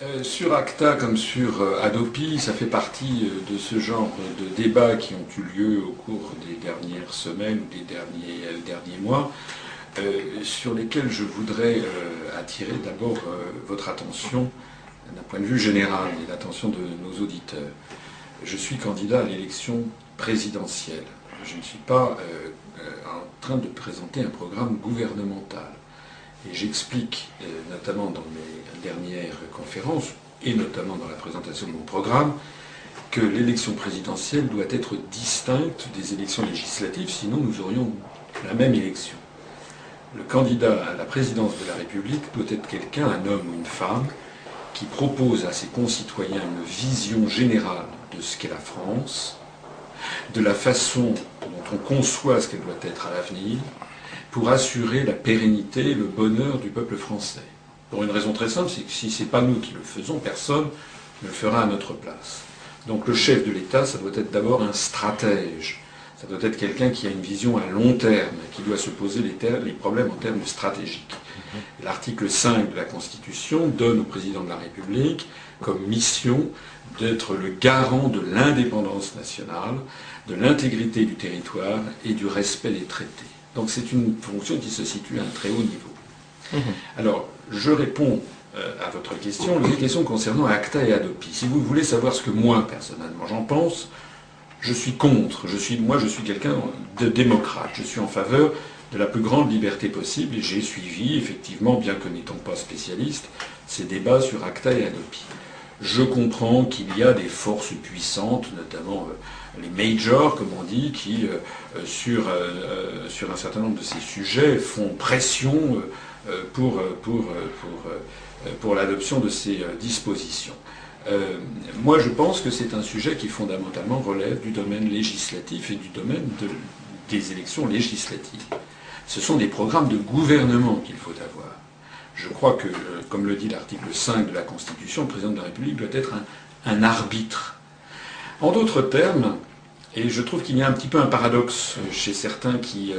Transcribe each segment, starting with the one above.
Euh, sur ACTA comme sur euh, Adopi, ça fait partie euh, de ce genre de débats qui ont eu lieu au cours des dernières semaines ou des derniers, derniers mois, sur lesquels je voudrais attirer d'abord votre attention d'un point de vue général et l'attention de nos auditeurs. Je suis candidat à l'élection présidentielle. Je ne suis pas en train de présenter un programme gouvernemental. Et j'explique, notamment dans mes dernière conférence, et notamment dans la présentation de mon programme, que l'élection présidentielle doit être distincte des élections législatives, sinon nous aurions la même élection. Le candidat à la présidence de la République doit être quelqu'un, un homme ou une femme, qui propose à ses concitoyens une vision générale de ce qu'est la France, de la façon dont on conçoit ce qu'elle doit être à l'avenir, pour assurer la pérennité et le bonheur du peuple français. Pour une raison très simple, c'est que si ce n'est pas nous qui le faisons, personne ne le fera à notre place. Donc le chef de l'État, ça doit être d'abord un stratège. Ça doit être quelqu'un qui a une vision à long terme, qui doit se poser les, problèmes en termes stratégiques. L'article 5 de la Constitution donne au président de la République comme mission d'être le garant de l'indépendance nationale, de l'intégrité du territoire et du respect des traités. Donc c'est une fonction qui se situe à un très haut niveau. Mhm. Alors, je réponds euh, à votre question, les questions concernant ACTA et Adopi. Si vous voulez savoir ce que moi, personnellement, j'en pense, je suis contre. Je suis, moi, je suis quelqu'un de démocrate. Je suis en faveur de la plus grande liberté possible et j'ai suivi, effectivement, bien que n'étant pas spécialiste, ces débats sur ACTA et Adopi. Je comprends qu'il y a des forces puissantes, notamment euh, les majors, comme on dit, qui, euh, sur, sur un certain nombre de ces sujets, font pression euh, pour, euh, pour, euh, pour, l'adoption de ces dispositions. moi, je pense que c'est un sujet qui fondamentalement relève du domaine législatif et du domaine des élections législatives. Ce sont des programmes de gouvernement qu'il faut avoir. Je crois que, comme le dit l'article 5 de la Constitution, le président de la République doit être un, arbitre. En d'autres termes, et je trouve qu'il y a un petit peu un paradoxe chez certains qui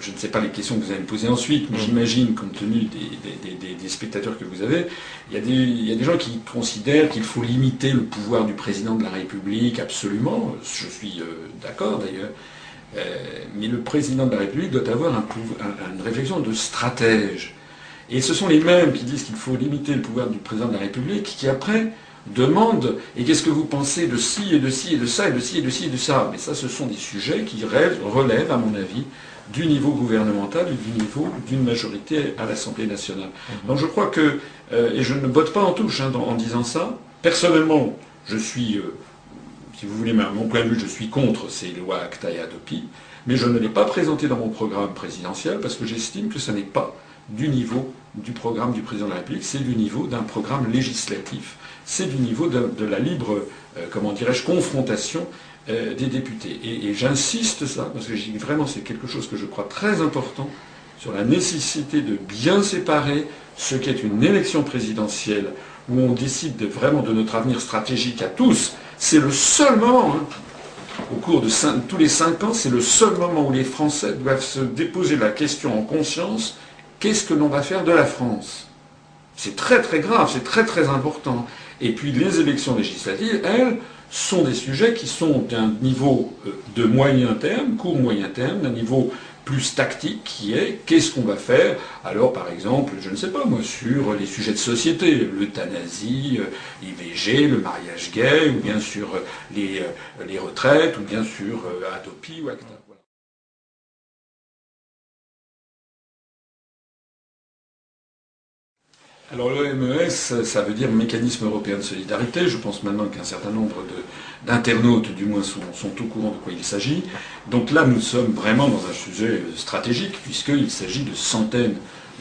je ne sais pas les questions que vous allez me poser ensuite, mais mm. j'imagine, compte tenu des, spectateurs que vous avez, il y, a des, gens qui considèrent qu'il faut limiter le pouvoir du président de la République, absolument, je suis euh, d'accord d'ailleurs, euh, mais le président de la République doit avoir une réflexion de stratège. Et ce sont les mêmes qui disent qu'il faut limiter le pouvoir du président de la République qui après demande et qu'est-ce que vous pensez de ci et de ci et de ça et de ci et de ci et de ça? Mais ça, ce sont des sujets qui relèvent, à mon avis, du niveau gouvernemental et du niveau d'une majorité à l'Assemblée nationale. Mhm. Donc je crois que, euh, et je ne botte pas en touche hein, en disant ça, personnellement, je suis, euh, si vous voulez, mon point de vue, je suis contre ces lois ACTA et ADOPI, mais je ne l'ai pas présenté dans mon programme présidentiel parce que j'estime que ce n'est pas du niveau du programme du président de la République, c'est du niveau d'un programme législatif c'est du niveau de, la libre, euh, comment dirais-je, confrontation euh, des députés. Et, j'insiste ça, parce que vraiment c'est quelque chose que je crois très important, sur la nécessité de bien séparer ce qu'est une élection présidentielle, où on décide vraiment de notre avenir stratégique à tous. C'est le seul moment, hein, au cours de tous les cinq ans, c'est le seul moment où les Français doivent se déposer la question en conscience, qu'est-ce que l'on va faire de la France? C'est très très grave, c'est très très important. Et puis les élections législatives, elles, sont des sujets qui sont d'un niveau euh, de moyen terme, court moyen terme, d'un niveau plus tactique qui est qu'est-ce qu'on va faire? Alors par exemple je ne sais pas moi sur les sujets de société l'euthanasie euh, l'IVG le mariage gay ou bien sur les, euh, les retraites ou bien sur Adopi ou ACTA. Alors l'OMES, ça veut dire Mécanisme européen de solidarité. Je pense maintenant qu'un certain nombre d'internautes, du moins, sont, au courant de quoi il s'agit. Donc là, nous sommes vraiment dans un sujet stratégique, puisqu'il s'agit de centaines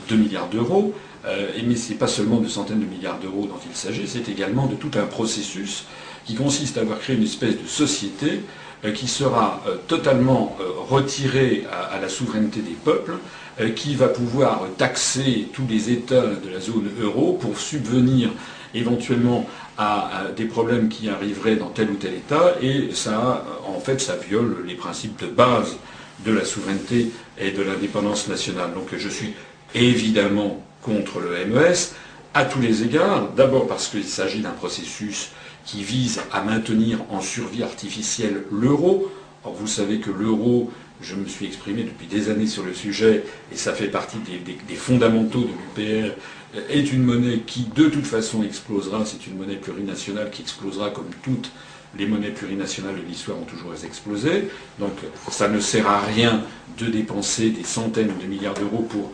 de milliards d'euros. Euh, mais ce n'est pas seulement de centaines de milliards d'euros dont il s'agit, c'est également de tout un processus qui consiste à avoir créé une espèce de société euh, qui sera euh, totalement retirée à la souveraineté des peuples euh, qui va pouvoir taxer tous les États de la zone euro pour subvenir éventuellement à, des problèmes qui arriveraient dans tel ou tel État, et ça, en fait, ça viole les principes de base de la souveraineté et de l'indépendance nationale. Donc je suis évidemment contre le MES, à tous les égards. D'abord parce qu'il s'agit d'un processus qui vise à maintenir en survie artificielle l'euro. Or, vous savez que l'euro, je me suis exprimé depuis des années sur le sujet, et ça fait partie des, fondamentaux de l'UPR, est une monnaie qui de toute façon explosera. C'est une monnaie plurinationale qui explosera comme toutes les monnaies plurinationales de l'histoire ont toujours explosé. Donc ça ne sert à rien de dépenser des centaines de milliards d'euros pour,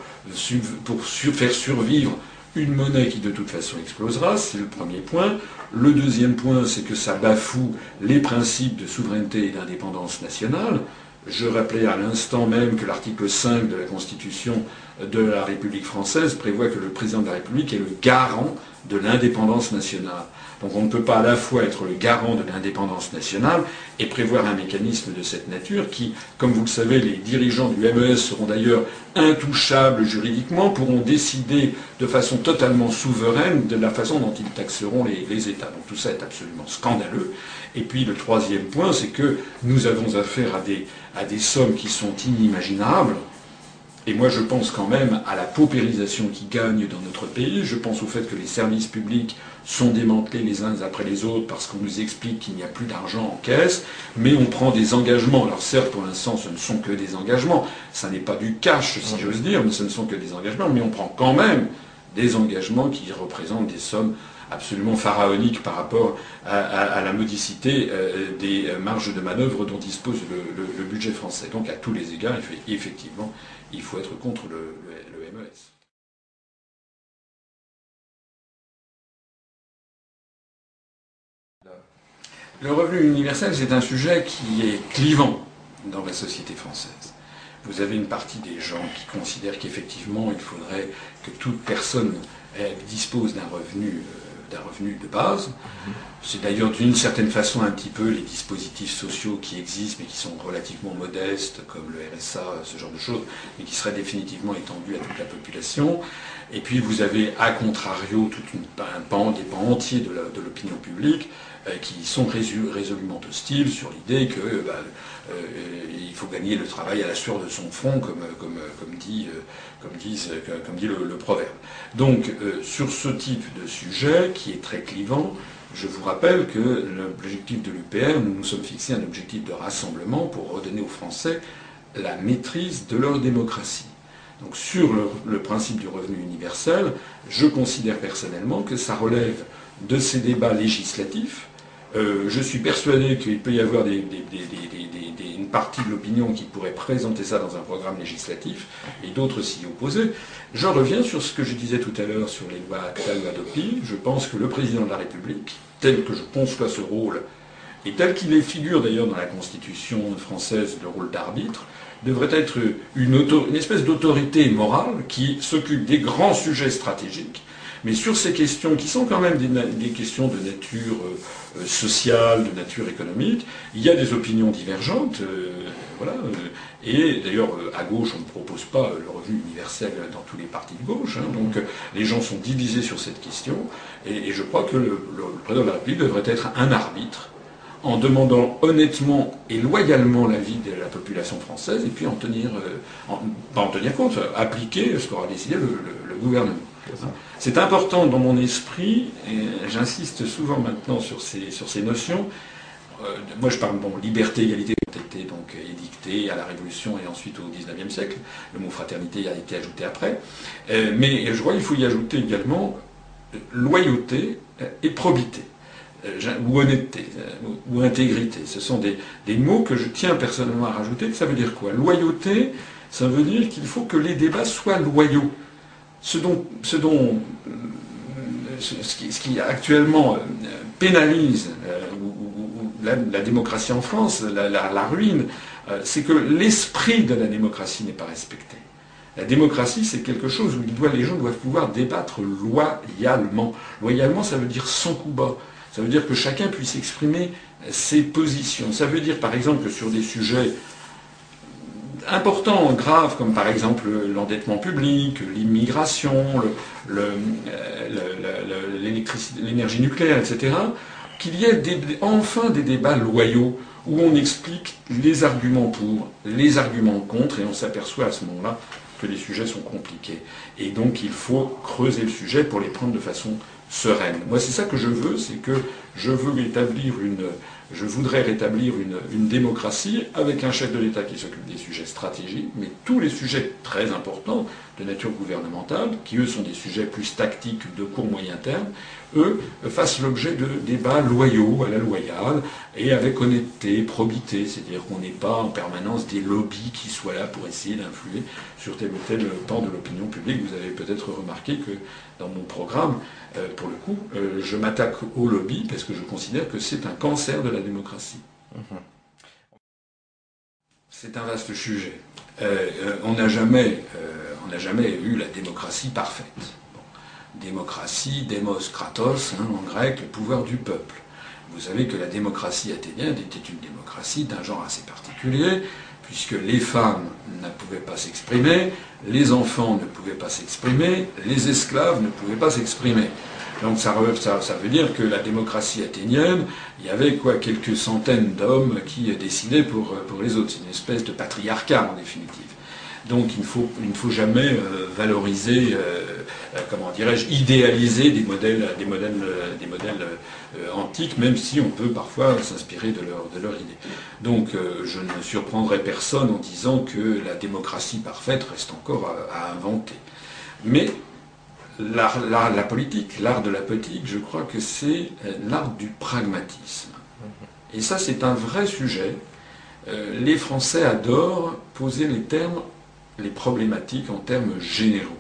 pour faire survivre une monnaie qui de toute façon explosera, c'est le premier point. Le deuxième point, c'est que ça bafoue les principes de souveraineté et d'indépendance nationale. Je rappelais à l'instant même que l'article 5 de la Constitution de la République française prévoit que le président de la République est le garant de l'indépendance nationale. Donc on ne peut pas à la fois être le garant de l'indépendance nationale et prévoir un mécanisme de cette nature qui, comme vous le savez, les dirigeants du MES seront d'ailleurs intouchables juridiquement, pourront décider de façon totalement souveraine de la façon dont ils taxeront les, États. Donc tout ça est absolument scandaleux. Et puis le troisième point, c'est que nous avons affaire à des sommes qui sont inimaginables. Et moi, je pense quand même à la paupérisation qui gagne dans notre pays. Je pense au fait que les services publics sont démantelés les uns après les autres parce qu'on nous explique qu'il n'y a plus d'argent en caisse, mais on prend des engagements. Alors certes, pour l'instant, ce ne sont que des engagements. Ça n'est pas du cash, si j'ose dire, mais ce ne sont que des engagements. Mais on prend quand même des engagements qui représentent des sommes absolument pharaoniques par rapport à, la modicité euh, des marges de manœuvre dont dispose le, budget français. Donc à tous les égards, effectivement, il faut être contre le, MES. Le revenu universel, c'est un sujet qui est clivant dans la société française. Vous avez une partie des gens qui considèrent qu'effectivement, il faudrait que toute personne dispose d'un revenu euh, d'un revenu de base. C'est d'ailleurs d'une certaine façon un petit peu les dispositifs sociaux qui existent mais qui sont relativement modestes, comme le RSA, ce genre de choses, mais qui seraient définitivement étendus à toute la population. Et puis vous avez, à contrario, tout un pan, des pans entiers de l'opinion publique euh, qui sont résolument hostiles sur l'idée que bah, euh, il faut gagner le travail à la sueur de son front, comme, comme, comme dit, euh, comme, dit le, proverbe. Donc, sur ce type de sujet, qui est très clivant, je vous rappelle que l'objectif de l'UPR, nous nous sommes fixés un objectif de rassemblement pour redonner aux Français la maîtrise de leur démocratie. Donc sur le, principe du revenu universel, je considère personnellement que ça relève de ces débats législatifs euh, je suis persuadé qu'il peut y avoir une partie de l'opinion qui pourrait présenter ça dans un programme législatif et d'autres s'y opposer. J'en reviens sur ce que je disais tout à l'heure sur les lois ACTA ou ADOPI. Je pense que le président de la République, tel que je conçois ce rôle, et tel qu'il est figure d'ailleurs dans la Constitution française, le rôle d'arbitre, devrait être une, espèce d'autorité morale qui s'occupe des grands sujets stratégiques mais sur ces questions, qui sont quand même des, questions de nature euh, sociale, de nature économique, il y a des opinions divergentes. Euh, voilà. Et d'ailleurs, à gauche, on ne propose pas le revenu universel dans tous les partis de gauche. Hein. donc les gens sont divisés sur cette question. Et, je crois que le, président de la République devrait être un arbitre en demandant honnêtement et loyalement l'avis de la population française et puis en tenir, pas en tenir compte, appliquer ce qu'aura décidé le gouvernement. C'est important dans mon esprit, et j'insiste souvent maintenant sur ces, notions. Euh, moi, je parle, bon, liberté, égalité ont été donc édictées à la Révolution et ensuite au XIXe siècle. Le mot fraternité a été ajouté après. Euh, mais je crois qu'il faut y ajouter également euh, loyauté et probité ou honnêteté, ou intégrité. Ce sont des, des, mots que je tiens personnellement à rajouter. Ça veut dire quoi? Loyauté, ça veut dire qu'il faut que les débats soient loyaux ce dont, ce, dont, ce, qui, actuellement euh, pénalise euh, la, démocratie en France, la, ruine, euh, c'est que l'esprit de la démocratie n'est pas respecté. La démocratie, c'est quelque chose où les gens doivent pouvoir débattre loyalement. Loyalement, ça veut dire sans coup bas. Ça veut dire que chacun puisse exprimer ses positions. Ça veut dire, par exemple, que sur des sujets importants, graves, comme par exemple l'endettement public, l'immigration, l'énergie nucléaire, etc., qu'il y ait enfin des débats loyaux où on explique les arguments pour, les arguments contre, et on s'aperçoit à ce moment-là que les sujets sont compliqués. Et donc il faut creuser le sujet pour les prendre de façon sereine. Moi, c'est ça que je veux, c'est que je veux établir une, je voudrais rétablir une, démocratie avec un chef de l'État qui s'occupe des sujets stratégiques, mais tous les sujets très importants de nature gouvernementale, qui eux sont des sujets plus tactiques de court moyen terme, eux fassent l'objet de débats loyaux à la loyale et avec honnêteté, probité, c'est-à-dire qu'on n'est pas en permanence des lobbies qui soient là pour essayer d'influer sur tel ou tel pan de l'opinion publique. Vous avez peut-être remarqué que dans mon programme, euh, pour le coup, euh, je m'attaque aux lobbies parce que je considère que c'est un cancer de la démocratie. Mhm. C'est un vaste sujet. Euh, on n'a jamais, jamais eu la démocratie parfaite. Démocratie, démos kratos, hein, en grec, le pouvoir du peuple. Vous savez que la démocratie athénienne était une démocratie d'un genre assez particulier, puisque les femmes ne pouvaient pas s'exprimer, les enfants ne pouvaient pas s'exprimer, les esclaves ne pouvaient pas s'exprimer. Donc ça, veut dire que la démocratie athénienne, il y avait quoi quelques centaines d'hommes qui décidaient pour, pour les autres. C'est une espèce de patriarcat en définitive. Donc il, faut, il ne faut jamais euh, valoriser, euh, euh, comment dirais-je, idéaliser des modèles, des modèles, des modèles antiques, même si on peut parfois s'inspirer de leur, de leur idée. Donc je ne surprendrai personne en disant que la démocratie parfaite reste encore à, inventer. Mais la politique, l'art de la politique, je crois que c'est l'art du pragmatisme. Et ça, c'est un vrai sujet. les Français adorent poser les termes les problématiques en termes généraux.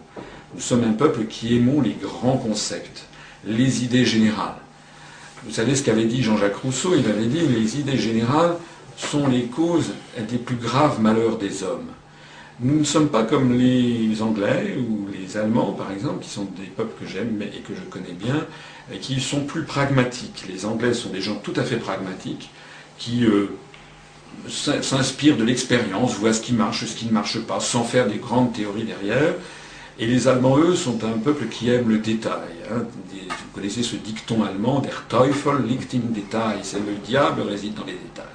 Nous sommes un peuple qui aimons les grands concepts, les idées générales. Vous savez ce qu'avait dit Jean-Jacques Rousseau Il avait dit les idées générales sont les causes des plus graves malheurs des hommes. Nous ne sommes pas comme les Anglais ou les Allemands, par exemple, qui sont des peuples que j'aime et que je connais bien, et qui sont plus pragmatiques. Les Anglais sont des gens tout à fait pragmatiques, qui euh, s'inspire de l'expérience, voit ce qui marche, ce qui ne marche pas, sans faire des grandes théories derrière. Et les Allemands, eux, sont un peuple qui aime le détail. Hein. Vous connaissez ce dicton allemand, Der Teufel liegt im Detail, c'est le diable réside dans les détails.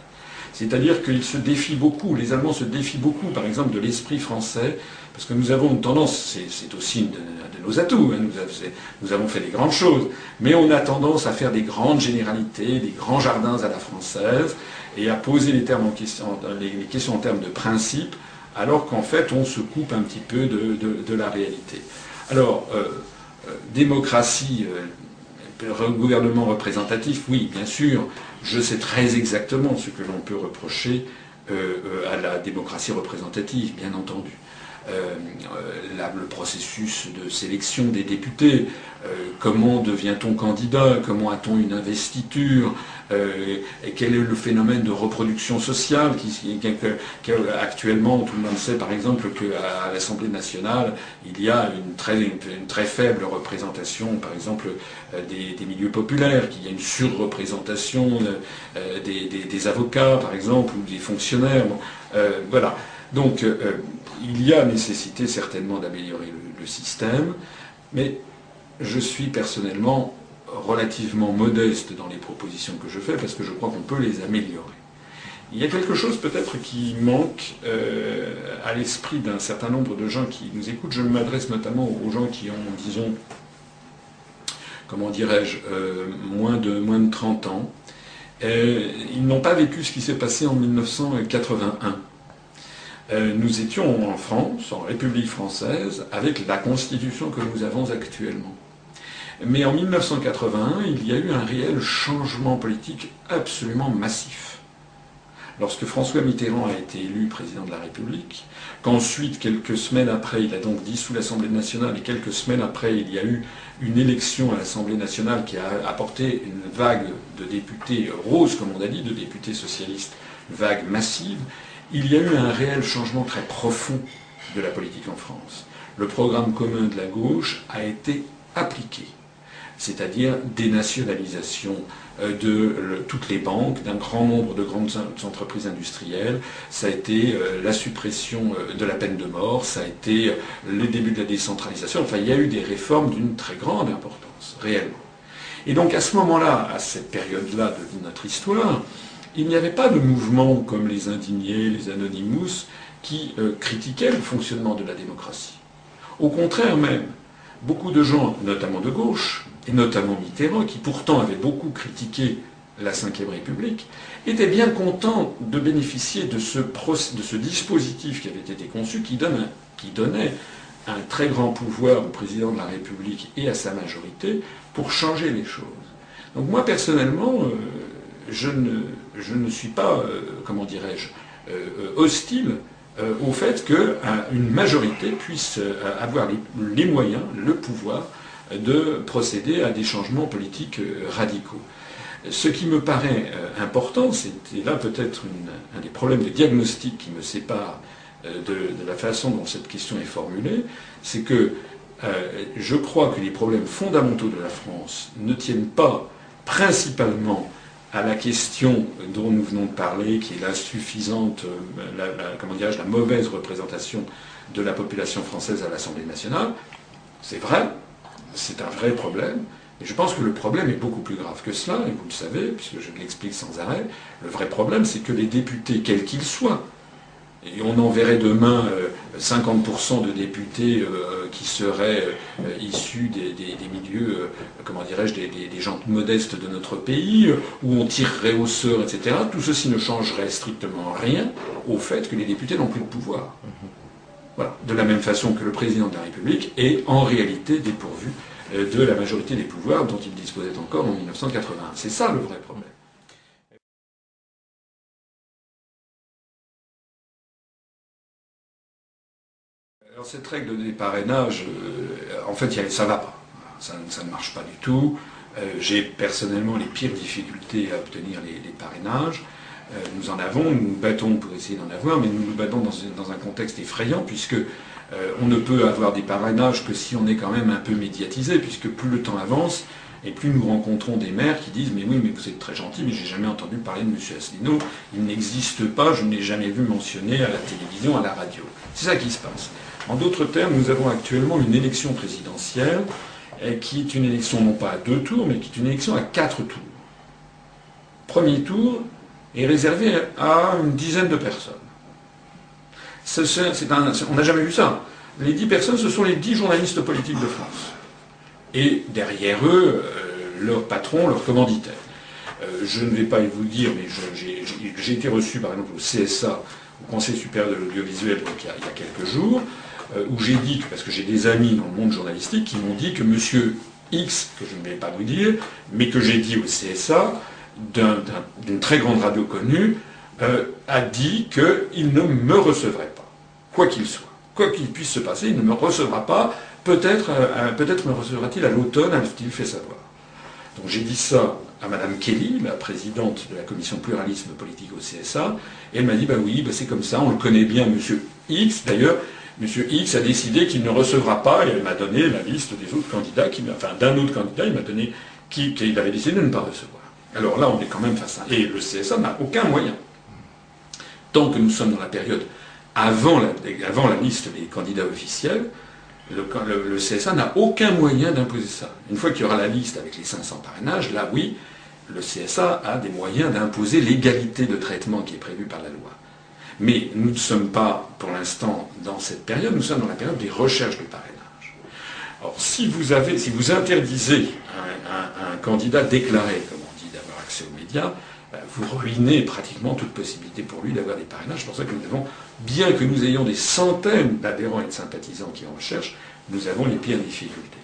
C'est-à-dire qu'ils se défient beaucoup, les Allemands se défient beaucoup, par exemple, de l'esprit français, parce que nous avons une tendance, c'est aussi de, nos atouts, hein, nous, avons fait des grandes choses, mais on a tendance à faire des grandes généralités, des grands jardins à la française, et à poser les, questions en termes de principe, alors qu'en fait on se coupe un petit peu de, la réalité. Alors, euh, euh, démocratie, euh, gouvernement représentatif, oui, bien sûr, je sais très exactement ce que l'on peut reprocher à la démocratie représentative, bien entendu. Euh, euh, le processus de sélection des députés, euh, comment devient-on candidat, comment a-t-on une investiture, et quel est le phénomène de reproduction sociale qui, actuellement tout le monde sait par exemple qu'à l'Assemblée nationale il y a une très, faible représentation par exemple des, milieux populaires, qu'il y a une surreprésentation des, des, avocats par exemple ou des fonctionnaires. voilà. Donc il y a nécessité certainement d'améliorer le, système, mais je suis personnellement relativement modeste dans les propositions que je fais parce que je crois qu'on peut les améliorer. Il y a quelque chose peut-être qui manque euh, à l'esprit d'un certain nombre de gens qui nous écoutent. Je m'adresse notamment aux gens qui ont, disons, comment dirais-je, euh, moins, de, moins de 30 ans. Euh, ils n'ont pas vécu ce qui s'est passé en 1981. Euh, nous étions en France, en République française, avec la constitution que nous avons actuellement. Mais en 1981, il y a eu un réel changement politique absolument massif. Lorsque François Mitterrand a été élu président de la République, qu'ensuite, quelques semaines après, il a donc dissous l'Assemblée nationale, et quelques semaines après, il y a eu une élection à l'Assemblée nationale qui a apporté une vague de députés roses, comme on a dit, de députés socialistes, vague massive, il y a eu un réel changement très profond de la politique en France. Le programme commun de la gauche a été appliqué, c'est-à-dire dénationalisation euh, de toutes les banques, d'un grand nombre de grandes entreprises industrielles, ça a été euh, la suppression euh, de la peine de mort, ça a été le début de la décentralisation, enfin il y a eu des réformes d'une très grande importance, réellement. Et donc à ce moment-là, à cette période-là de notre histoire, il n'y avait pas de mouvement comme les indignés, les anonymous, qui euh, critiquaient le fonctionnement de la démocratie. Au contraire même, beaucoup de gens, notamment de gauche, et notamment Mitterrand, qui pourtant avait beaucoup critiqué la Ve République, étaient bien contents de bénéficier de ce, dispositif qui avait été conçu, qui donnait un très grand pouvoir au président de la République et à sa majorité pour changer les choses. Donc moi personnellement, euh, je, ne, suis pas, euh, comment dirais-je, euh, hostile au fait qu'une majorité puisse avoir les, moyens, le pouvoir de procéder à des changements politiques radicaux. Ce qui me paraît important, c'était là peut-être un des problèmes de diagnostic qui me sépare de, la façon dont cette question est formulée, c'est que je crois que les problèmes fondamentaux de la France ne tiennent pas principalement à la question dont nous venons de parler, qui est l'insuffisante, la, la mauvaise représentation de la population française à l'Assemblée nationale. C'est vrai, c'est un vrai problème, mais je pense que le problème est beaucoup plus grave que cela, et vous le savez, puisque je l'explique sans arrêt. Le vrai problème, c'est que les députés, quels qu'ils soient, et on enverrait demain 50% euh, de députés euh, qui seraient euh, issus des, milieux, comment dirais-je, des, gens modestes de notre pays, où on tirerait au sort, etc. Tout ceci ne changerait strictement rien au fait que les députés n'ont plus de pouvoir. Voilà. De la même façon que le président de la République est en réalité dépourvu de la majorité des pouvoirs dont il disposait encore en 1980. C'est ça le vrai problème. Cette règle des parrainages, euh, en fait, ça ne va pas. Ça, ne marche pas du tout. Euh, j'ai personnellement les pires difficultés à obtenir les, parrainages. Euh, nous en avons, nous nous battons pour essayer d'en avoir, mais nous nous battons dans, un contexte effrayant, puisque on ne peut avoir des parrainages que si on est quand même un peu médiatisé, puisque plus le temps avance, et plus nous rencontrons des maires qui disent Mais oui, mais vous êtes très gentil, mais j'ai jamais entendu parler de M. Asselineau, il n'existe pas, je ne l'ai jamais vu mentionné à la télévision, à la radio. C'est ça qui se passe. En d'autres termes, nous avons actuellement une élection présidentielle qui est une élection non pas à deux tours, mais qui est une élection à quatre tours. Premier tour est réservé à une dizaine de personnes. on n'a jamais vu ça. Les dix personnes, ce sont les dix journalistes politiques de France. Et derrière eux, euh, leur patron, leur commanditaire. Euh, je ne vais pas vous dire, mais j'ai été reçu par exemple au CSA, au Conseil supérieur de l'audiovisuel, il, y a quelques jours, où j'ai dit, parce que j'ai des amis dans le monde journalistique qui m'ont dit que monsieur X, que je ne vais pas vous dire, mais que j'ai dit au CSA, d'une très grande radio connue, euh, a dit qu'il ne me recevrait pas, quoi qu'il soit. Quoi qu'il puisse se passer, il ne me recevra pas. Peut-être euh, me recevra-t-il à l'automne, a-t-il fait savoir. Donc j'ai dit ça à Madame Kelly, la présidente de la commission pluralisme politique au CSA, et elle m'a dit, bah oui, bah c'est comme ça, on le connaît bien, monsieur X. D'ailleurs, M. X a décidé qu'il ne recevra pas, et il m'a donné la liste des autres candidats, enfin d'un autre candidat, il m'a donné qu'il avait décidé de ne pas recevoir. Alors là, on est quand même face à... Et le CSA n'a aucun moyen. Tant que nous sommes dans la période avant la, avant la liste des candidats officiels, le, le CSA n'a aucun moyen d'imposer ça. Une fois qu'il y aura la liste avec les 500 parrainages, là oui, le CSA a des moyens d'imposer l'égalité de traitement qui est prévue par la loi. Mais nous ne sommes pas, pour l'instant, dans cette période, nous sommes dans la période des recherches de parrainage. Alors, si vous, avez, si vous interdisez un, candidat déclaré, comme on dit, d'avoir accès aux médias, ben, vous ruinez pratiquement toute possibilité pour lui d'avoir des parrainages. C'est pour ça que nous avons, bien que nous ayons des centaines d'adhérents et de sympathisants qui en recherchent, nous avons les pires difficultés.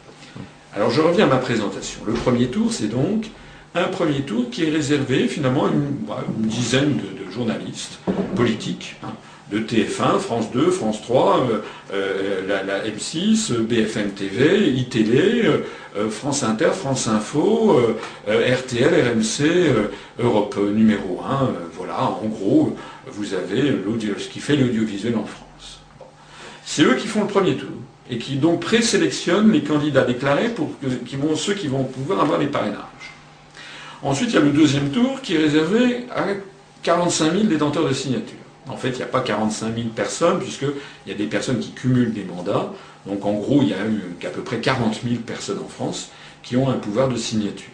Alors je reviens à ma présentation. Le premier tour, c'est donc un premier tour qui est réservé finalement à une, dizaine de, journalistes politiques, de TF1, France 2, France 3, euh, euh, la, M6, BFM TV, iTélé, euh, France Inter, France Info, RTL, RMC, Europe numéro 1. voilà, en gros, vous avez ce qui fait l'audiovisuel en France. C'est eux qui font le premier tour et qui donc présélectionnent les candidats déclarés pour ceux qui vont pouvoir avoir les parrainages. Ensuite, il y a le deuxième tour qui est réservé à 45 000 détenteurs de signatures. En fait, il n'y a pas 45 000 personnes, puisqu'il y a des personnes qui cumulent des mandats. Donc en gros, il y a eu à peu près 40 000 personnes en France qui ont un pouvoir de signature.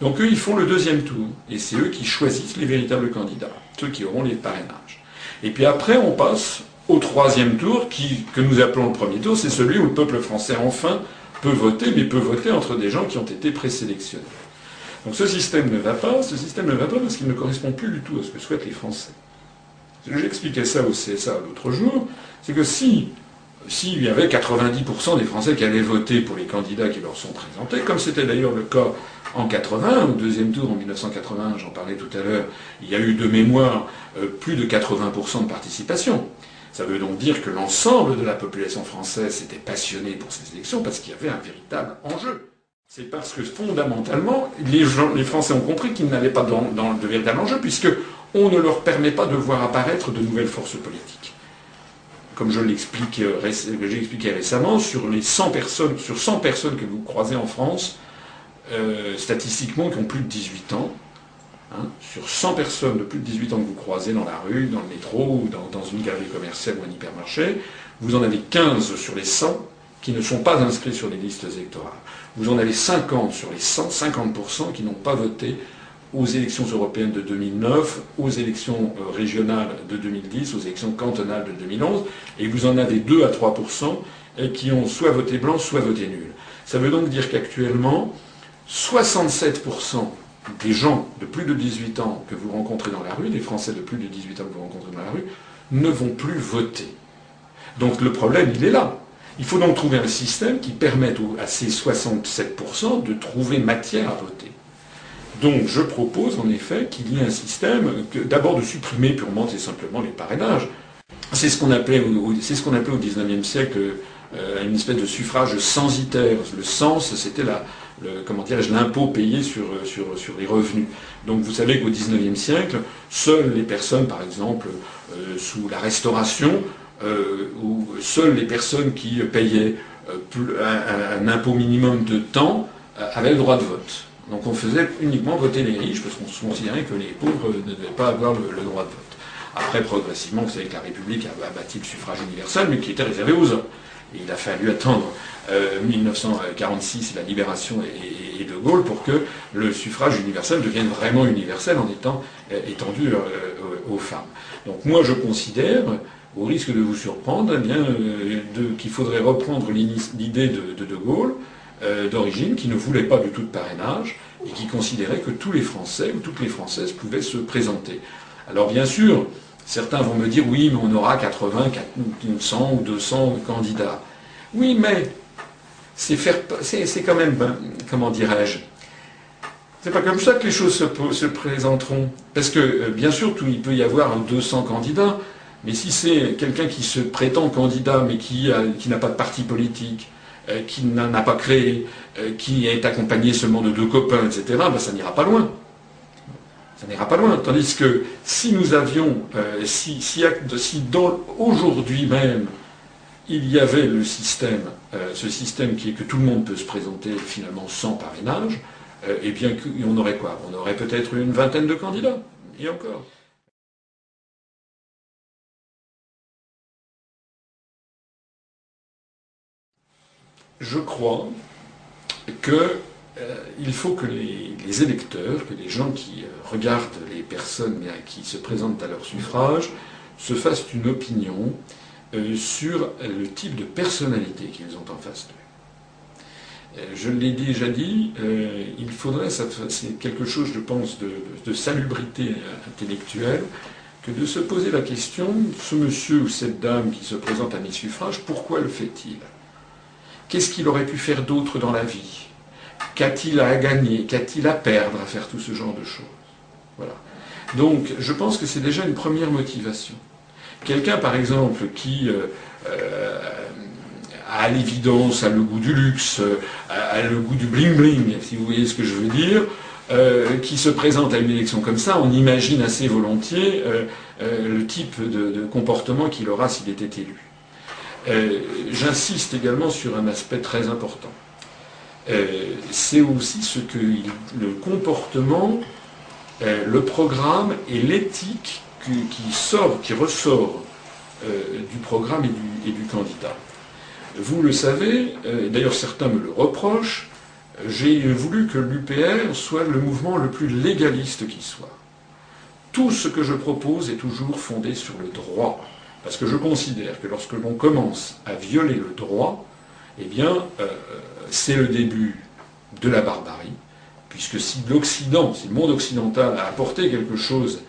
Donc eux, ils font le deuxième tour. Et c'est eux qui choisissent les véritables candidats, ceux qui auront les parrainages. Et puis après, on passe au troisième tour, que nous appelons le premier tour, c'est celui où le peuple français enfin peut voter, mais peut voter entre des gens qui ont été présélectionnés. Donc ce système ne va pas, ce système ne va pas parce qu'il ne correspond plus du tout à ce que souhaitent les Français. J'expliquais ça au CSA l'autre jour, c'est que si s'il y avait 90% des Français qui allaient voter pour les candidats qui leur sont présentés, comme c'était d'ailleurs le cas en 80, au deuxième tour en 1980, j'en parlais tout à l'heure, il y a eu de mémoire euh, plus de 80% de participation. Ça veut donc dire que l'ensemble de la population française s'était passionnée pour ces élections parce qu'il y avait un véritable enjeu. C'est parce que fondamentalement, les, Français ont compris qu'ils n'avaient pas dans, dans de véritable enjeu, puisqu'on ne leur permet pas de voir apparaître de nouvelles forces politiques comme je l'explique, euh, j'ai expliqué récemment, sur les 100 personnes, sur 100 personnes que vous croisez en France, euh, statistiquement, qui ont plus de 18 ans, hein, sur 100 personnes de plus de 18 ans que vous croisez dans la rue, dans le métro, ou dans, une galerie commerciale ou un hypermarché, vous en avez 15 sur les 100 qui ne sont pas inscrits sur les listes électorales. Vous en avez 50 sur les 100, 50% qui n'ont pas voté aux élections européennes de 2009, aux élections euh, régionales de 2010, aux élections cantonales de 2011, et vous en avez 2 à 3% qui ont soit voté blanc, soit voté nul. Ça veut donc dire qu'actuellement, 67% des gens de plus de 18 ans que vous rencontrez dans la rue, des Français de plus de 18 ans que vous rencontrez dans la rue, ne vont plus voter. Donc le problème, il est là. Il faut donc trouver un système qui permette à ces 67% de trouver matière à voter. Donc je propose en effet qu'il y ait un système, d'abord de supprimer purement et simplement les parrainages. C'est ce qu'on appelait, au XIXe siècle euh, une espèce de suffrage censitaire. Le sens, c'était comment l'impôt payé sur, les revenus. Donc vous savez qu'au XIXe siècle, seules les personnes, par exemple, euh, sous la Restauration, euh, ou seules les personnes qui payaient un, un, impôt minimum de temps avaient le droit de vote. Donc on faisait uniquement voter les riches parce qu'on se considérait que les pauvres ne devaient pas avoir le, droit de vote. Après, progressivement, vous savez que la République a bâti le suffrage universel, mais qui était réservé aux hommes. Il a fallu attendre 1946, euh, la libération et, De Gaulle, pour que le suffrage universel devienne vraiment universel en étant euh, étendu euh, aux femmes. Donc moi, je considère, au risque de vous surprendre, eh bien, qu'il faudrait reprendre l'idée de, de Gaulle, euh, d'origine qui ne voulait pas du tout de parrainage et qui considérait que tous les Français ou toutes les Françaises pouvaient se présenter. Alors bien sûr, certains vont me dire oui, mais on aura 80, 100 ou 200 candidats. Oui, mais c'est quand même, ben, comment dirais-je, c'est pas comme ça que les choses se, présenteront. Parce que, euh, bien sûr, il peut y avoir 200 candidats, mais si c'est quelqu'un qui se prétend candidat, mais qui, qui n'a pas de parti politique, euh, qui n'en a pas créé, euh, qui est accompagné seulement de deux copains, etc., ben, ça n'ira pas loin. Ça n'ira pas loin. Tandis que si nous avions, euh, si, si, si aujourd'hui même, il y avait le système, ce système qui est que tout le monde peut se présenter finalement sans parrainage, eh bien, on aurait quoi? On aurait peut-être une vingtaine de candidats, et encore. Je crois qu'il euh, faut que les, électeurs, que les gens qui euh, regardent les personnes qui se présentent à leur suffrage, se fassent une opinion euh, sur le type de personnalité qu'ils ont en face d'eux. Je l'ai déjà dit, il faudrait, c'est quelque chose, je pense, de, salubrité intellectuelle, que de se poser la question, ce monsieur ou cette dame qui se présente à mes suffrages, pourquoi le fait-il? Qu'est-ce qu'il aurait pu faire d'autre dans la vie? Qu'a-t-il à gagner? Qu'a-t-il à perdre à faire tout ce genre de choses? Voilà. Donc, je pense que c'est déjà une première motivation. Quelqu'un, par exemple, qui, euh, euh, à l'évidence, a le goût du luxe, a le goût du bling-bling, si vous voyez ce que je veux dire, euh, qui se présente à une élection comme ça, on imagine assez volontiers le type de comportement qu'il aura s'il était élu. Euh, j'insiste également sur un aspect très important. Euh, c'est aussi ce que le comportement, euh, le programme et l'éthique qui, sort, qui ressort du programme et du, candidat. Vous le savez, d'ailleurs certains me le reprochent, j'ai voulu que l'UPR soit le mouvement le plus légaliste qui soit. Tout ce que je propose est toujours fondé sur le droit Parce que je considère que lorsque l'on commence à violer le droit, eh bien, euh, c'est le début de la barbarie, puisque si l'Occident, si le monde occidental a apporté quelque chose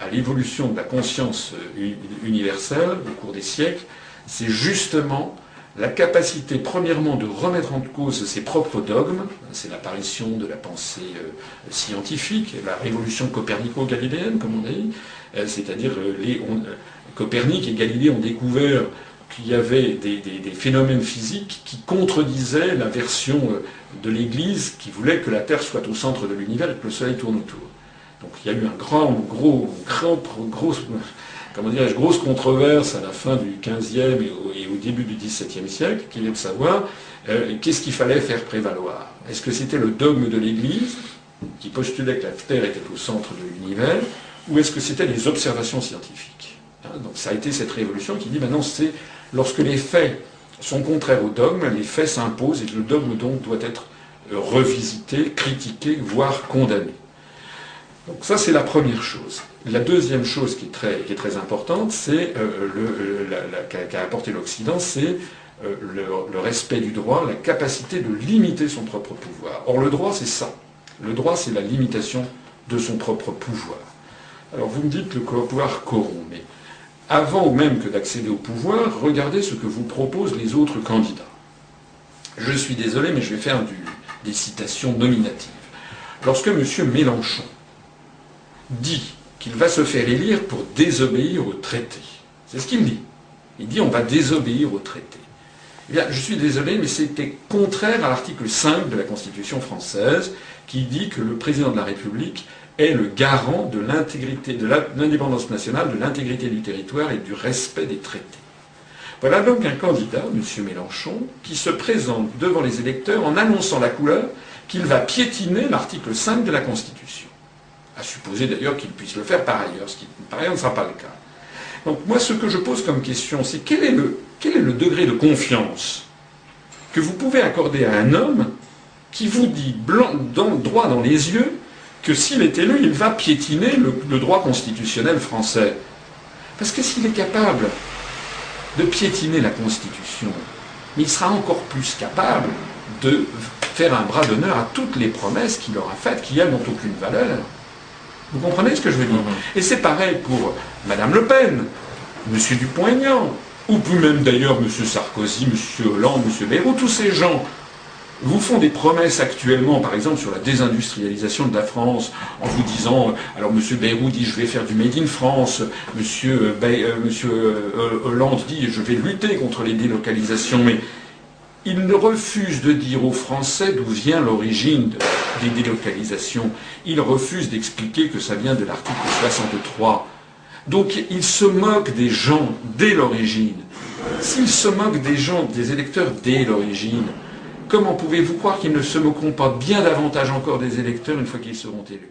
à l'évolution de la conscience euh, universelle au cours des siècles, c'est justement la capacité, premièrement, de remettre en cause ses propres dogmes, c'est l'apparition de la pensée euh, scientifique, la révolution copernico-galiléenne, comme on dit, c'est-à-dire Copernic et Galilée ont découvert qu'il y avait des, phénomènes physiques qui contredisaient la version de l'Église qui voulait que la Terre soit au centre de l'univers et que le Soleil tourne autour. Donc il y a eu un grand, gros, grosse, comment grosse controverse à la fin du XVe et au, début du XVIIe siècle, qui est de savoir euh, qu'est-ce qu'il fallait faire prévaloir. Est-ce que c'était le dogme de l'Église, qui postulait que la Terre était au centre de l'univers, ou est-ce que c'était les observations scientifiques? Donc ça a été cette révolution qui dit maintenant c'est lorsque les faits sont contraires au dogme, les faits s'imposent et le dogme donc doit être euh, revisité, critiqué, voire condamné. Donc ça, c'est la première chose. La deuxième chose qui est très, importante, c'est euh, qu'a apporté l'Occident, c'est euh, le, respect du droit, la capacité de limiter son propre pouvoir. Or, le droit, c'est ça. Le droit, c'est la limitation de son propre pouvoir. Alors, vous me dites que le pouvoir corrompt, mais avant même que d'accéder au pouvoir, regardez ce que vous proposent les autres candidats. Je suis désolé, mais je vais faire des citations nominatives. Lorsque M. Mélenchon dit qu'il va se faire élire pour désobéir au traité. C'est ce qu'il dit. Il dit on va désobéir au traité. Eh bien, je suis désolé, mais c'était contraire à l'article 5 de la Constitution française qui dit que le président de la République est le garant de l'intégrité, de l'indépendance nationale, de l'intégrité du territoire et du respect des traités. Voilà donc un candidat, M. Mélenchon, qui se présente devant les électeurs en annonçant la couleur qu'il va piétiner l'article 5 de la Constitution à supposer d'ailleurs qu'il puisse le faire par ailleurs, ce qui par ailleurs ne sera pas le cas. Donc moi ce que je pose comme question, c'est quel est le, degré de confiance que vous pouvez accorder à un homme qui vous dit blanc, droit dans les yeux que s'il est élu, il va piétiner le, droit constitutionnel français. Parce que s'il est capable de piétiner la Constitution, il sera encore plus capable de faire un bras d'honneur à toutes les promesses qu'il aura faites, qui elles n'ont aucune valeur. Vous comprenez ce que je veux dire? Et c'est pareil pour Madame Le Pen, M. Dupont-Aignan, ou plus même d'ailleurs M. Sarkozy, M. Hollande, M. Bayrou, tous ces gens vous font des promesses actuellement, par exemple sur la désindustrialisation de la France, en vous disant, alors M. Bayrou dit je vais faire du Made in France, M. Euh, euh, euh, Hollande dit je vais lutter contre les délocalisations, mais il refuse de dire aux Français d'où vient l'origine des délocalisations. Il refuse d'expliquer que ça vient de l'article 63. Donc il se moque des gens dès l'origine. S'il se moque des gens, des électeurs dès l'origine, comment pouvez-vous croire qu'ils ne se moqueront pas bien davantage encore des électeurs une fois qu'ils seront élus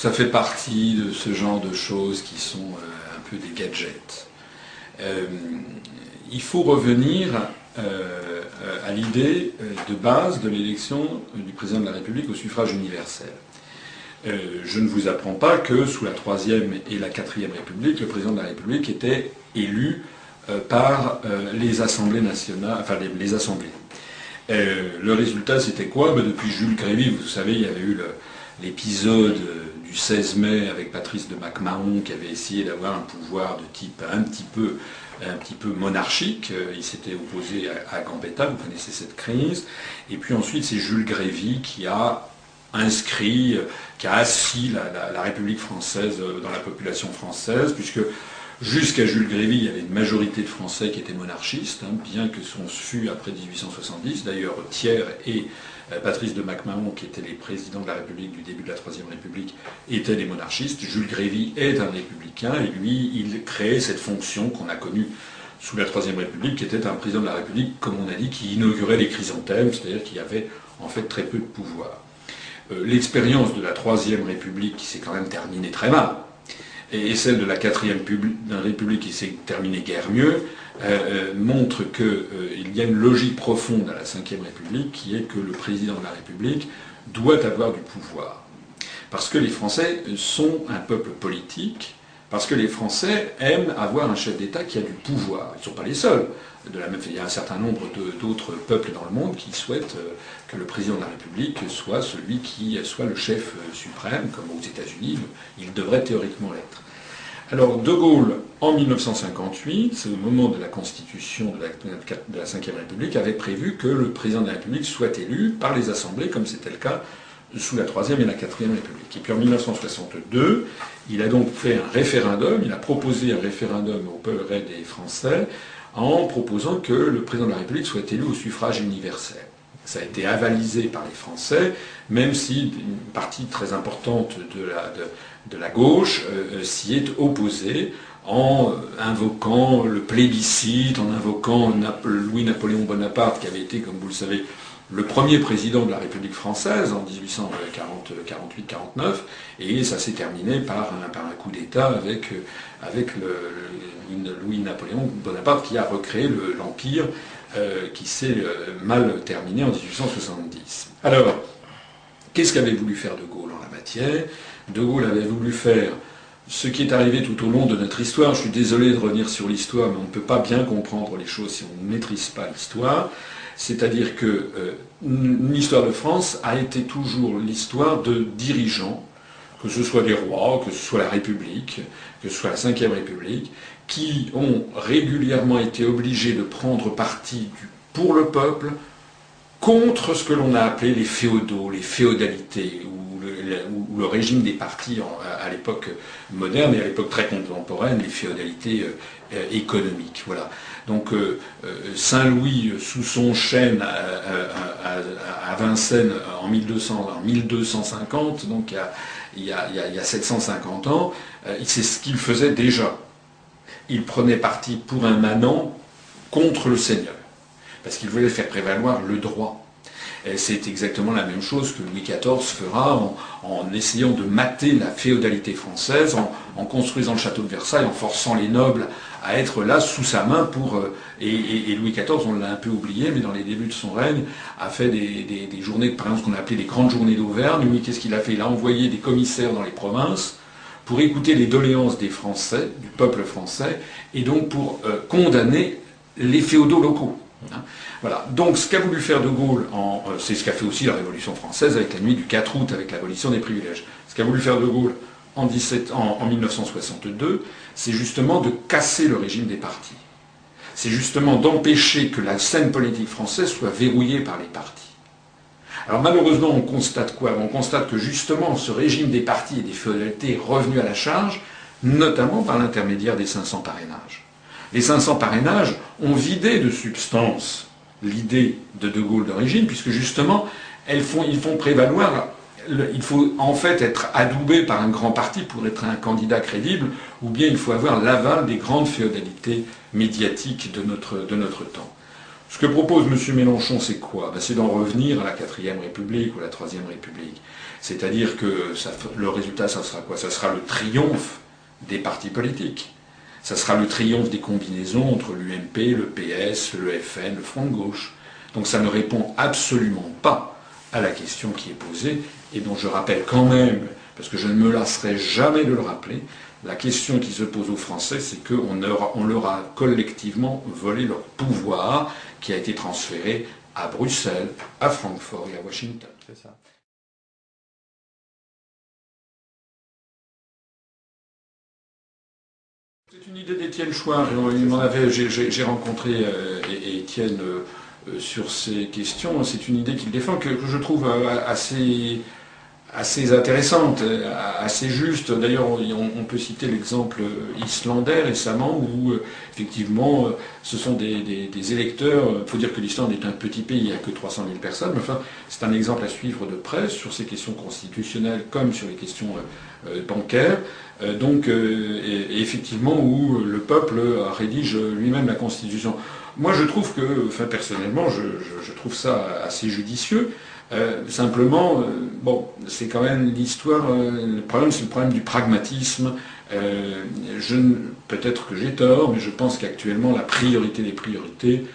ça fait partie de ce genre de choses qui sont euh, un peu des gadgets. Euh, il faut revenir euh, à l'idée de base de l'élection du président de la République au suffrage universel. Je ne vous apprends pas que sous la Troisième et la Quatrième République, le président de la République était élu par les assemblées nationales, enfin les, assemblées. le résultat, c'était quoi? Ben, Depuis Jules Grévy, vous savez, il y avait eu l'épisode du 16 mai avec Patrice de MacMahon qui avait essayé d'avoir un pouvoir de type un petit peu, un petit peu monarchique. Euh, il s'était opposé à, Gambetta, vous connaissez cette crise. Et puis ensuite, c'est Jules Grévy qui a inscrit, qui a assis la, République française euh, dans la population française, puisque jusqu'à Jules Grévy, il y avait une majorité de Français qui étaient monarchistes, hein, bien que son fut après 1870. D'ailleurs, Thiers et euh, Patrice de MacMahon, qui étaient les présidents de la République du début de la Troisième République, étaient des monarchistes. Jules Grévy est un républicain et lui, il crée cette fonction qu'on a connue sous la Troisième République, qui était un président de la République, comme on a dit, qui inaugurait les chrysanthèmes, c'est-à-dire qui avait en fait très peu de pouvoir. Euh, l'expérience de la Troisième République, qui s'est quand même terminée très mal, et celle de la quatrième République qui s'est terminée guère mieux, montre qu'il y a une logique profonde à la Ve République qui est que le président de la République doit avoir du pouvoir. Parce que les Français sont un peuple politique, parce que les Français aiment avoir un chef d'État qui a du pouvoir. Ils ne sont pas les seuls. Il y a un certain nombre d'autres peuples dans le monde qui souhaitent euh, que le président de la République soit celui qui soit le chef euh, suprême, comme aux États-Unis, il devrait théoriquement l'être. Alors, De Gaulle, en 1958, au moment de la constitution de la, de Ve République, avait prévu que le président de la République soit élu par les assemblées, comme c'était le cas sous la Troisième et la Quatrième République. Et puis en 1962, il a donc fait un référendum, il a proposé un référendum au peuple des Français en proposant que le président de la République soit élu au suffrage universel. Ça a été avalisé par les Français, même si une partie très importante de la, gauche euh, s'y est opposée en invoquant le plébiscite, en invoquant Louis-Napoléon Bonaparte, qui avait été, comme vous le savez, le premier président de la République française en 1848-49, et ça s'est terminé par un, coup d'État avec, avec Louis-Napoléon Bonaparte qui a recréé l'Empire euh, qui s'est euh, mal terminé en 1870. Alors, qu'est-ce qu'avait voulu faire De Gaulle en la matière? De Gaulle avait voulu faire ce qui est arrivé tout au long de notre histoire. Je suis désolé de revenir sur l'histoire, mais on ne peut pas bien comprendre les choses si on ne maîtrise pas l'histoire. C'est-à-dire que euh, l'histoire de France a été toujours l'histoire de dirigeants, que ce soit des rois, que ce soit la République, que ce soit la Ve République, qui ont régulièrement été obligés de prendre parti pour le peuple contre ce que l'on a appelé les féodaux, les féodalités, ou le, régime des partis à, l'époque moderne et à l'époque très contemporaine, les féodalités euh, économiques. Voilà. Donc euh, euh, Saint-Louis, sous son chêne à, Vincennes en, 1250, donc il y, a, 750 ans, c'est ce qu'il faisait déjà. Il prenait parti pour un manant contre le Seigneur, parce qu'il voulait faire prévaloir le droit. C'est exactement la même chose que Louis XIV fera en, essayant de mater la féodalité française, en, construisant le château de Versailles, en forçant les nobles à être là sous sa main pour... Euh, et, Louis XIV, on l'a un peu oublié, mais dans les débuts de son règne, a fait des, journées, par exemple, ce qu'on appelait les grandes journées d'Auvergne. Lui, qu'est-ce qu'il a fait? Il a envoyé des commissaires dans les provinces pour écouter les doléances des Français, du peuple français, et donc pour euh, condamner les féodaux locaux. Hein. Voilà. Donc ce qu'a voulu faire De Gaulle, euh, c'est ce qu'a fait aussi la Révolution française avec la nuit du 4 août, avec l'abolition des privilèges. Ce qu'a voulu faire De Gaulle en, 1962, c'est justement de casser le régime des partis. C'est justement d'empêcher que la scène politique française soit verrouillée par les partis. Alors malheureusement, on constate quoi? On constate que justement ce régime des partis et des féodalités est revenu à la charge, notamment par l'intermédiaire des 500 parrainages. Les 500 parrainages ont vidé de substance l'idée de De Gaulle d'origine, puisque justement, ils font prévaloir il faut en fait être adoubé par un grand parti pour être un candidat crédible, ou bien il faut avoir l'aval des grandes féodalités médiatiques de notre, de notre temps. Ce que propose M. Mélenchon, c'est quoi? Ben, C'est d'en revenir à la 4ème République ou la 3ème République. C'est-à-dire que le résultat, ça sera quoi? Ça sera le triomphe des partis politiques. Ça sera le triomphe des combinaisons entre l'UMP, le PS, le FN, le Front de gauche. Donc ça ne répond absolument pas à la question qui est posée et dont je rappelle quand même, parce que je ne me lasserai jamais de le rappeler, la question qui se pose aux Français, c'est qu'on on leur a collectivement volé leur pouvoir qui a été transféré à Bruxelles, à Francfort et à Washington. C'est ça. C'est une idée d'Étienne Chouin. J'ai rencontré euh, Étienne euh, sur ces questions. C'est une idée qu'il défend que, je trouve euh, assez, assez intéressante, assez juste. D'ailleurs, on, peut citer l'exemple islandais récemment où effectivement ce sont des, électeurs. Il faut dire que l'Islande est un petit pays, il n'y a que 300 000 personnes, mais enfin c'est un exemple à suivre de près sur ces questions constitutionnelles comme sur les questions bancaires. Euh, donc, euh, effectivement, où le peuple rédige lui-même la Constitution. Moi, je trouve que, enfin, personnellement, je, trouve ça assez judicieux. Euh, simplement, bon, c'est quand même l'histoire. le problème, c'est le problème du pragmatisme Peut-être que j'ai tort, mais je pense qu'actuellement la priorité des priorités,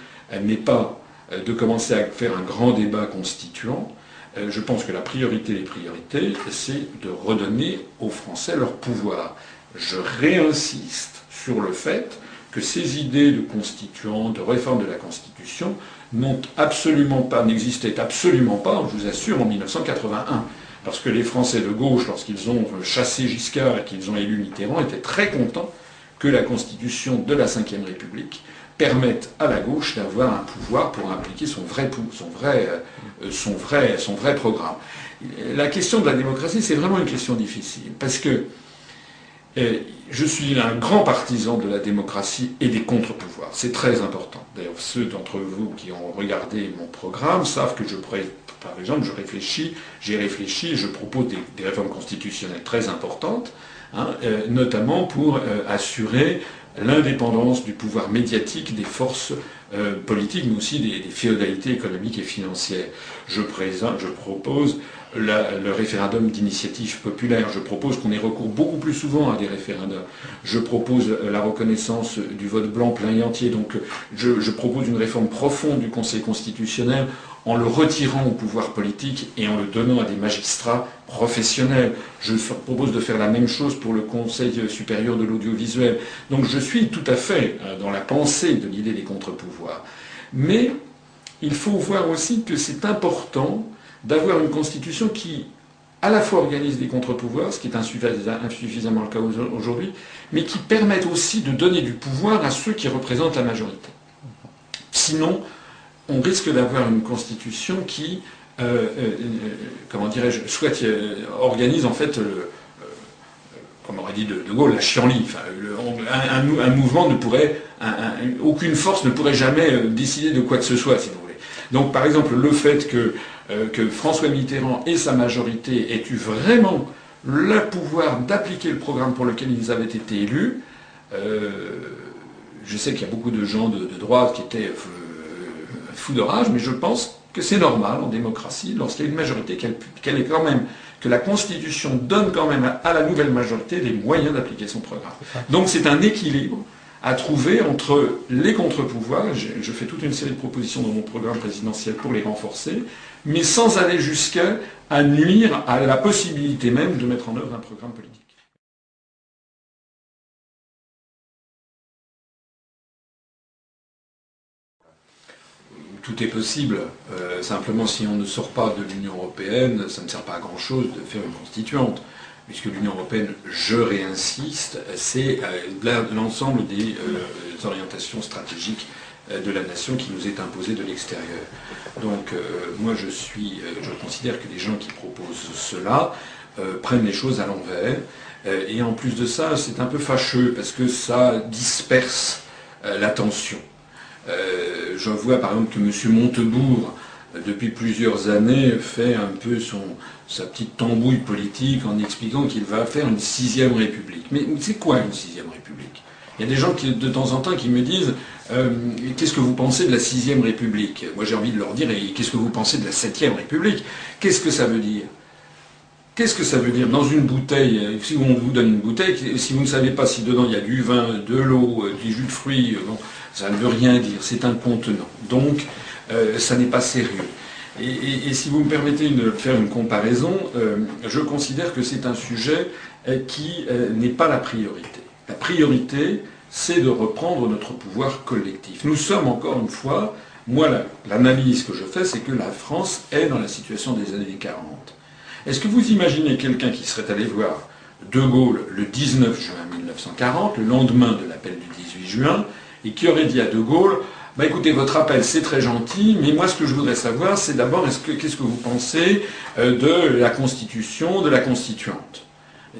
n'est pas de commencer à faire un grand débat constituant. Je pense que la priorité des priorités, c'est de redonner aux Français leur pouvoir. Je réinsiste sur le fait que ces idées de constituants, de réforme de la Constitution, n'ont absolument pas, n'existaient absolument pas, je vous assure, en 1981. Parce que les Français de gauche, lorsqu'ils ont chassé Giscard et qu'ils ont élu Mitterrand, étaient très contents que la Constitution de la Ve République permette à la gauche d'avoir un pouvoir pour impliquer son vrai, euh, son vrai programme. La question de la démocratie, c'est vraiment une question difficile. Parce que je suis un grand partisan de la démocratie et des contre-pouvoirs. C'est très important. D'ailleurs, ceux d'entre vous qui ont regardé mon programme savent que je par exemple, je réfléchis, j'ai réfléchi, je propose des, réformes constitutionnelles très importantes, hein, euh, notamment pour euh, assurer l'indépendance du pouvoir médiatique des forces euh, politiques, mais aussi des, féodalités économiques et financières. Je, présente, je propose le référendum d'initiative populaire. Je propose qu'on ait recours beaucoup plus souvent à des référendums. Je propose euh, la reconnaissance du vote blanc plein et entier. Donc je, je propose une réforme profonde du Conseil constitutionnel en le retirant au pouvoir politique et en le donnant à des magistrats professionnels. Je propose de faire la même chose pour le Conseil supérieur de l'audiovisuel. Donc je suis tout à fait euh, dans la pensée de l'idée des contre-pouvoirs. Mais il faut voir aussi que c'est important d'avoir une constitution qui à la fois organise des contre-pouvoirs, ce qui est insuffisamment le cas aujourd'hui, mais qui permette aussi de donner du pouvoir à ceux qui représentent la majorité. Sinon, on risque d'avoir une constitution qui, euh, euh, euh, comment dirais-je, soit organise en fait, comme aurait dit de, Gaulle, la chienlit. un, mouvement ne pourrait, aucune force ne pourrait jamais décider de quoi que ce soit, si vous voulez. Donc, par exemple, le fait que euh, que François Mitterrand et sa majorité aient eu vraiment le pouvoir d'appliquer le programme pour lequel ils avaient été élus. Euh, je sais qu'il y a beaucoup de gens de, droite qui étaient euh, fous de rage, mais je pense que c'est normal en démocratie, lorsqu'il y a une majorité, qu'elle est quand même, que la Constitution donne quand même à la nouvelle majorité les moyens d'appliquer son programme. Donc c'est un équilibre à trouver entre les contre-pouvoirs, je, fais toute une série de propositions dans mon programme présidentiel pour les renforcer, mais sans aller jusqu'à nuire à la possibilité même de mettre en œuvre un programme politique. tout est possible. Euh, simplement, si on ne sort pas de l'Union européenne, ça ne sert pas à grand-chose de faire une constituante puisque l'Union européenne, je réinsiste, c'est euh, l'ensemble des euh, orientations stratégiques euh, de la nation qui nous est imposée de l'extérieur. Donc moi je suis, je considère que les gens qui proposent cela prennent les choses à l'envers. et en plus de ça, c'est un peu fâcheux parce que ça disperse l'attention. je vois par exemple que M. Montebourg depuis plusieurs années, fait un peu son, sa petite tambouille politique en expliquant qu'il va faire une sixième république. Mais c'est quoi une sixième république? Il y a des gens qui, de temps en temps qui me disent euh, Qu'est-ce que vous pensez de la sixième république? Moi j'ai envie de leur dire Qu'est-ce que vous pensez de la septième république? Qu'est-ce que ça veut dire? Qu'est-ce que ça veut dire? Dans une bouteille, si on vous donne une bouteille, si vous ne savez pas si dedans il y a du vin, de l'eau, euh, du jus de fruits, bon, ça ne veut rien dire, c'est un contenant. Donc, euh, ça n'est pas sérieux. Et, si vous me permettez de faire une comparaison, euh, je considère que c'est un sujet euh, qui n'est pas la priorité. La priorité, c'est de reprendre notre pouvoir collectif. Nous sommes encore une fois, moi l'analyse que je fais, c'est que la France est dans la situation des années 40. Est-ce que vous imaginez quelqu'un qui serait allé voir De Gaulle le 19 juin 1940, le lendemain de l'appel du 18 juin, et qui aurait dit à De Gaulle bah écoutez, votre appel c'est très gentil, mais moi ce que je voudrais savoir, c'est d'abord qu'est-ce que vous pensez euh, de la Constitution, de la Constituante?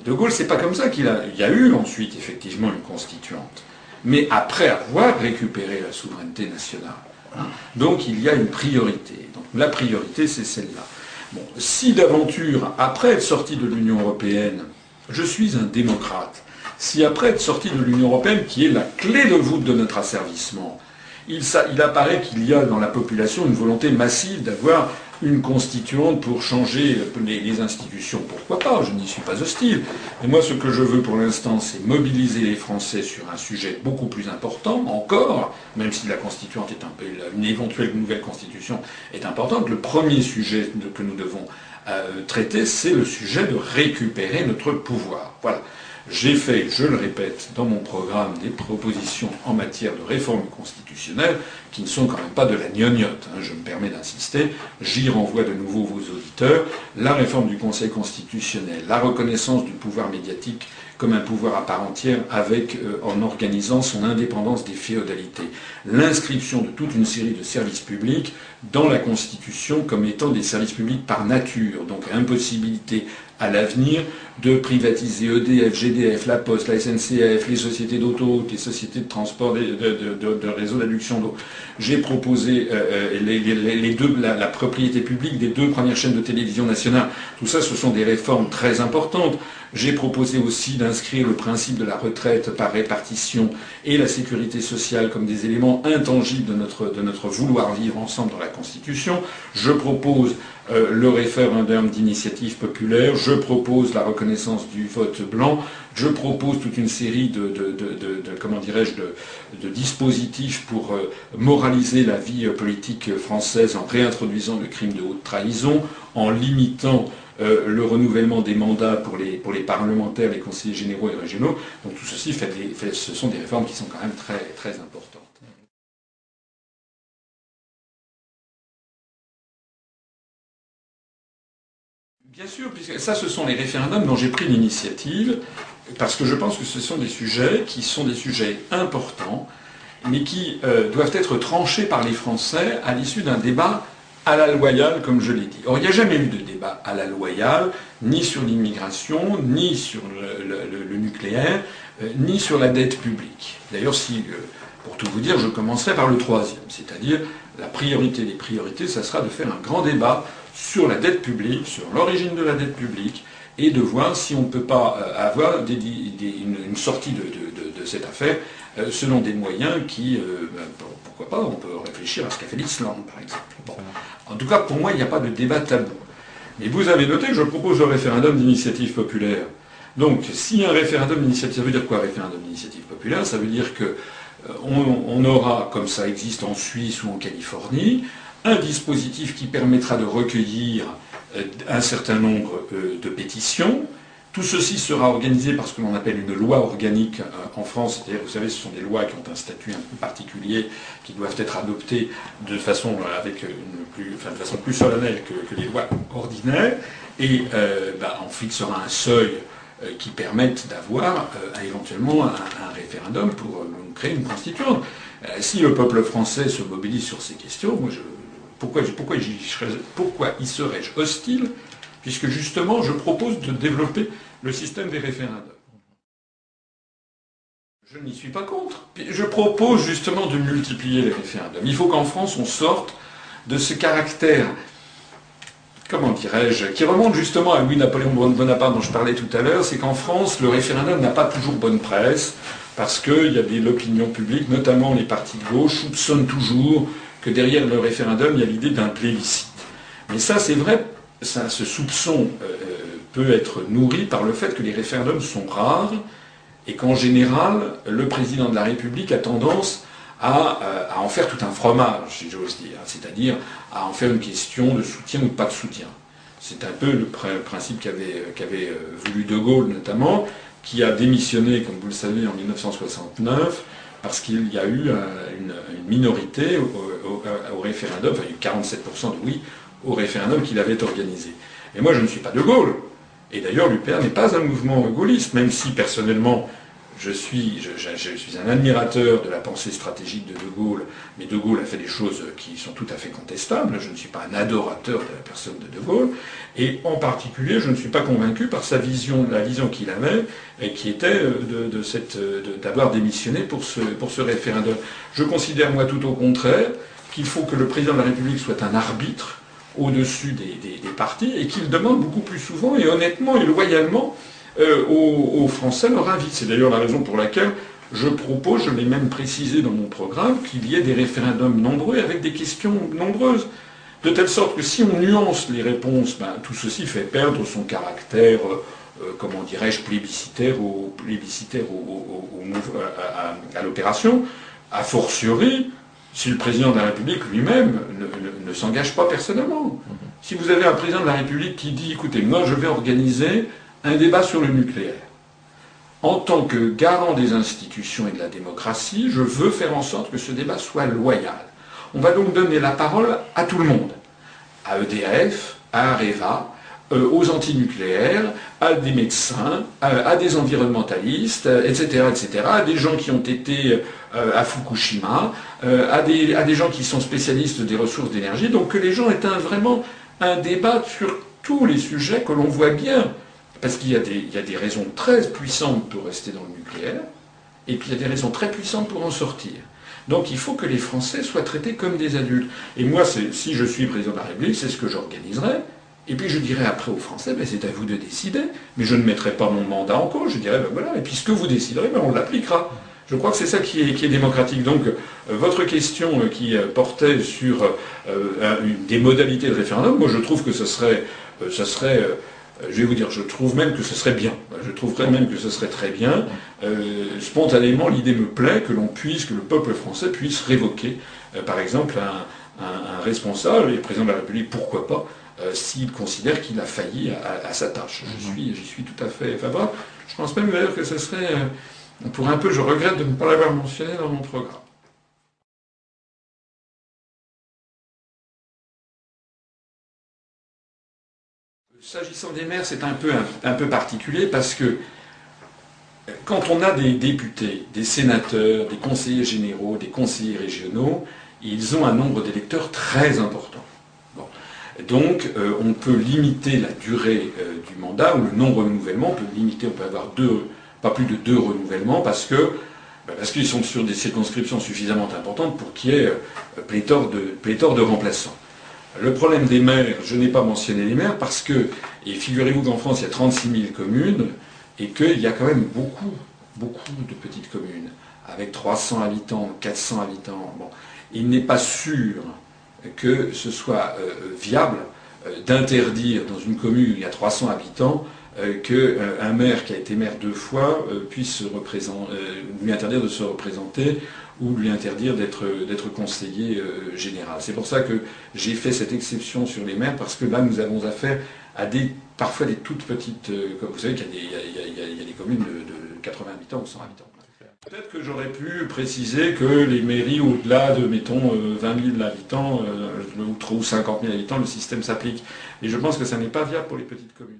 de Gaulle, c'est pas comme ça qu'il a. Il y a eu ensuite effectivement une Constituante, mais après avoir récupéré la souveraineté nationale. Hein. Donc il y a une priorité. Donc la priorité, c'est celle-là. Bon, si d'aventure, après être sorti de l'Union européenne, je suis un démocrate, si après être sorti de l'Union européenne, qui est la clé de voûte de notre asservissement, il, apparaît qu'il y a dans la population une volonté massive d'avoir une constituante pour changer les, institutions, pourquoi pas, je n'y suis pas hostile. Mais moi, ce que je veux pour l'instant, c'est mobiliser les Français sur un sujet beaucoup plus important, encore, même si la constituante est un peu, une éventuelle nouvelle constitution est importante. Le premier sujet que nous devons euh, traiter, c'est le sujet de récupérer notre pouvoir. Voilà. J'ai fait, je le répète, dans mon programme des propositions en matière de réforme constitutionnelle qui ne sont quand même pas de la gnognotte, hein, je me permets d'insister, j'y renvoie de nouveau vos auditeurs, la réforme du Conseil constitutionnel, la reconnaissance du pouvoir médiatique comme un pouvoir à part entière avec, euh, en organisant son indépendance des féodalités. L'inscription de toute une série de services publics dans la Constitution comme étant des services publics par nature, donc impossibilité à l'avenir de privatiser EDF, GDF, la Poste, la SNCF, les sociétés d'auto, les sociétés de transport, de, de, réseau d'adduction d'eau. J'ai proposé euh, euh, les, deux, la, la, propriété publique des deux premières chaînes de télévision nationale. Tout ça, ce sont des réformes très importantes. J'ai proposé aussi d'inscrire le principe de la retraite par répartition et la sécurité sociale comme des éléments intangibles de notre, vouloir vivre ensemble dans la Constitution. Je propose euh, le référendum d'initiative populaire, je propose la reconnaissance du vote blanc, je propose toute une série de, dispositifs pour euh, moraliser la vie politique française en réintroduisant le crime de haute trahison, en limitant le renouvellement des mandats pour les, parlementaires, les conseillers généraux et régionaux. Donc tout ceci, ce sont des réformes qui sont quand même très, très importantes. Bien sûr, puisque ça, ce sont les référendums dont j'ai pris l'initiative, parce que je pense que ce sont des sujets qui sont des sujets importants, mais qui euh, doivent être tranchés par les Français à l'issue d'un débat à la loyale, comme je l'ai dit. Or, il n'y a jamais eu de débat à la loyale, ni sur l'immigration, ni sur le, nucléaire, euh, ni sur la dette publique. D'ailleurs, si, euh, pour tout vous dire, je commencerai par le troisième, c'est-à-dire la priorité des priorités, ça sera de faire un grand débat sur la dette publique, sur l'origine de la dette publique, et de voir si on ne peut pas euh, avoir une, sortie de, cette affaire selon des moyens qui, ben, pourquoi pas, on peut réfléchir à ce qu'a fait l'Islande, par exemple. En tout cas, pour moi, il n'y a pas de débat tabou. Mais vous avez noté que je propose le référendum d'initiative populaire. Donc, si un référendum d'initiative, ça veut dire quoi, référendum d'initiative populaire? Ça veut dire que on, aura, comme ça existe en Suisse ou en Californie, un dispositif qui permettra de recueillir euh, un certain nombre euh, de pétitions. Tout ceci sera organisé par ce que l'on appelle une loi organique euh, en France, c'est-à-dire, vous savez, ce sont des lois qui ont un statut un peu particulier, qui doivent être adoptées de façon, avec une plus, enfin, de façon plus solennelle que, les lois ordinaires, et bah, on fixera un seuil qui permette d'avoir éventuellement un, référendum pour créer une constituante. si le peuple français se mobilise sur ces questions, pourquoi, pourquoi, pourquoi y serais-je hostile Puisque justement, je propose de développer le système des référendums. Je n'y suis pas contre. Je propose justement de multiplier les référendums. Il faut qu'en France, on sorte de ce caractère, comment dirais-je, qui remonte justement à Louis-Napoléon Bonaparte dont je parlais tout à l'heure, c'est qu'en France, le référendum n'a pas toujours bonne presse, parce qu'il y a l'opinion publique, notamment les partis de gauche, soupçonnent toujours que derrière le référendum, il y a l'idée d'un plébiscite. Mais ça, c'est vrai, ce soupçon euh, peut être nourri par le fait que les référendums sont rares et qu'en général, le président de la République a tendance à, euh, en faire tout un fromage, si j'ose dire, c'est-à-dire à en faire une question de soutien ou pas de soutien. C'est un peu le principe qu'avait euh, voulu De Gaulle notamment, qui a démissionné, comme vous le savez, en 1969, parce qu'il y a eu une, minorité au, référendum, enfin il y a eu 47% de oui au référendum qu'il avait organisé. Et moi je ne suis pas de Gaulle. Et d'ailleurs l'UPR n'est pas un mouvement gaulliste, même si personnellement je suis, un admirateur de la pensée stratégique de De Gaulle, mais De Gaulle a fait des choses qui sont tout à fait contestables. Je ne suis pas un adorateur de la personne de De Gaulle, et en particulier, je ne suis pas convaincu par sa vision, la vision qu'il avait, et qui était euh, de, cette, d'avoir démissionné pour ce, pour ce référendum. Je considère, moi, tout au contraire, qu'il faut que le président de la République soit un arbitre au-dessus des, des partis, et qu'il demande beaucoup plus souvent, et honnêtement et loyalement, euh, aux, Français leur invite. C'est d'ailleurs la raison pour laquelle je propose, je l'ai même précisé dans mon programme, qu'il y ait des référendums nombreux avec des questions nombreuses. De telle sorte que si on nuance les réponses, ben, tout ceci fait perdre son caractère, euh, comment dirais-je, plébiscitaire, au, plébiscitaire à, l'opération. A fortiori, si le président de la République lui-même ne, s'engage pas personnellement. Si vous avez un président de la République qui dit, écoutez, moi je vais organiser un débat sur le nucléaire. En tant que garant des institutions et de la démocratie, je veux faire en sorte que ce débat soit loyal. On va donc donner la parole à tout le monde. À EDF, à Areva, euh, aux antinucléaires, à des médecins, à, des environnementalistes, etc., etc., à des gens qui ont été euh, à Fukushima, euh, à des, à, des, gens qui sont spécialistes des ressources d'énergie. Donc que les gens aient vraiment un débat sur tous les sujets que l'on voit bien. Parce qu'il y, y, a des raisons très puissantes pour rester dans le nucléaire, et puis il y a des raisons très puissantes pour en sortir. Donc il faut que les Français soient traités comme des adultes. Et moi, si je suis président de la République, c'est ce que j'organiserai. Et puis je dirais après aux Français, ben, c'est à vous de décider. Mais je ne mettrai pas mon mandat en cause. Je dirais, ben, voilà, et puis ce que vous déciderez, ben, on l'appliquera. Je crois que c'est ça qui est, démocratique. Donc, euh, votre question euh, qui euh, portait sur des modalités de référendum, moi je trouve que ce serait, je vais vous dire, je trouve même que ce serait bien. Je trouverais même que ce serait très bien. spontanément, l'idée me plaît que l'on puisse, que le peuple français puisse révoquer, par exemple, un, responsable, et le président de la République, pourquoi pas, s'il considère qu'il a failli à, sa tâche. Je suis, j'y suis tout à fait favorable. Je pense même d'ailleurs que ce serait pour un peu, je regrette de ne pas l'avoir mentionné dans mon programme. S'agissant des maires, c'est un peu, particulier parce que quand on a des députés, des sénateurs, des conseillers généraux, des conseillers régionaux, ils ont un nombre d'électeurs très important. Donc euh, on peut limiter la durée euh, du mandat ou le non-renouvellement, on peut limiter, on peut avoir deux, pas plus de deux renouvellements, parce que ben, parce qu'ils sont sur des circonscriptions suffisamment importantes pour qu'il y ait euh, pléthore de, pléthore de remplaçants. Le problème des maires, je n'ai pas mentionné les maires parce que, et figurez-vous qu'en France, il y a 36 000 communes et qu'il y a quand même beaucoup, beaucoup de petites communes, avec 300 habitants, 400 habitants. Bon, il n'est pas sûr que ce soit euh, viable euh, d'interdire dans une commune où il y a 300 habitants qu'un euh, maire qui a été maire deux fois euh, puisse lui interdire de se représenter ou lui interdire d'être conseiller général. C'est pour ça que j'ai fait cette exception sur les maires, parce que là, nous avons affaire à des, parfois des toutes petites... comme vous savez qu'il y, a des communes de, 80 habitants ou 100 habitants. Peut-être que j'aurais pu préciser que les mairies au-delà de, mettons, 20 000 habitants ou 50 000 habitants, le système s'applique. Et je pense que ça n'est pas viable pour les petites communes.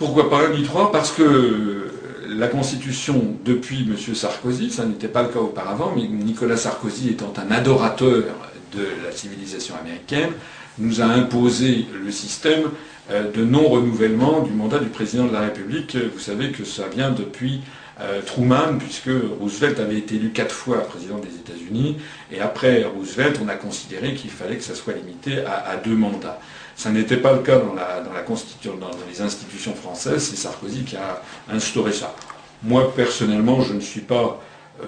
Pourquoi pas un ni trois Parce que la Constitution, depuis M. Sarkozy, ça n'était pas le cas auparavant, mais Nicolas Sarkozy étant un adorateur de la civilisation américaine, nous a imposé le système euh, de non-renouvellement du mandat du président de la République. Vous savez que ça vient depuis euh, Truman, puisque Roosevelt avait été élu quatre fois président des États-Unis, et après Roosevelt, on a considéré qu'il fallait que ça soit limité à deux mandats. Ça n'était pas le cas dans, la, dans, la constitution, dans les institutions françaises, c'est Sarkozy qui a instauré ça. Moi, personnellement, je ne suis pas, euh,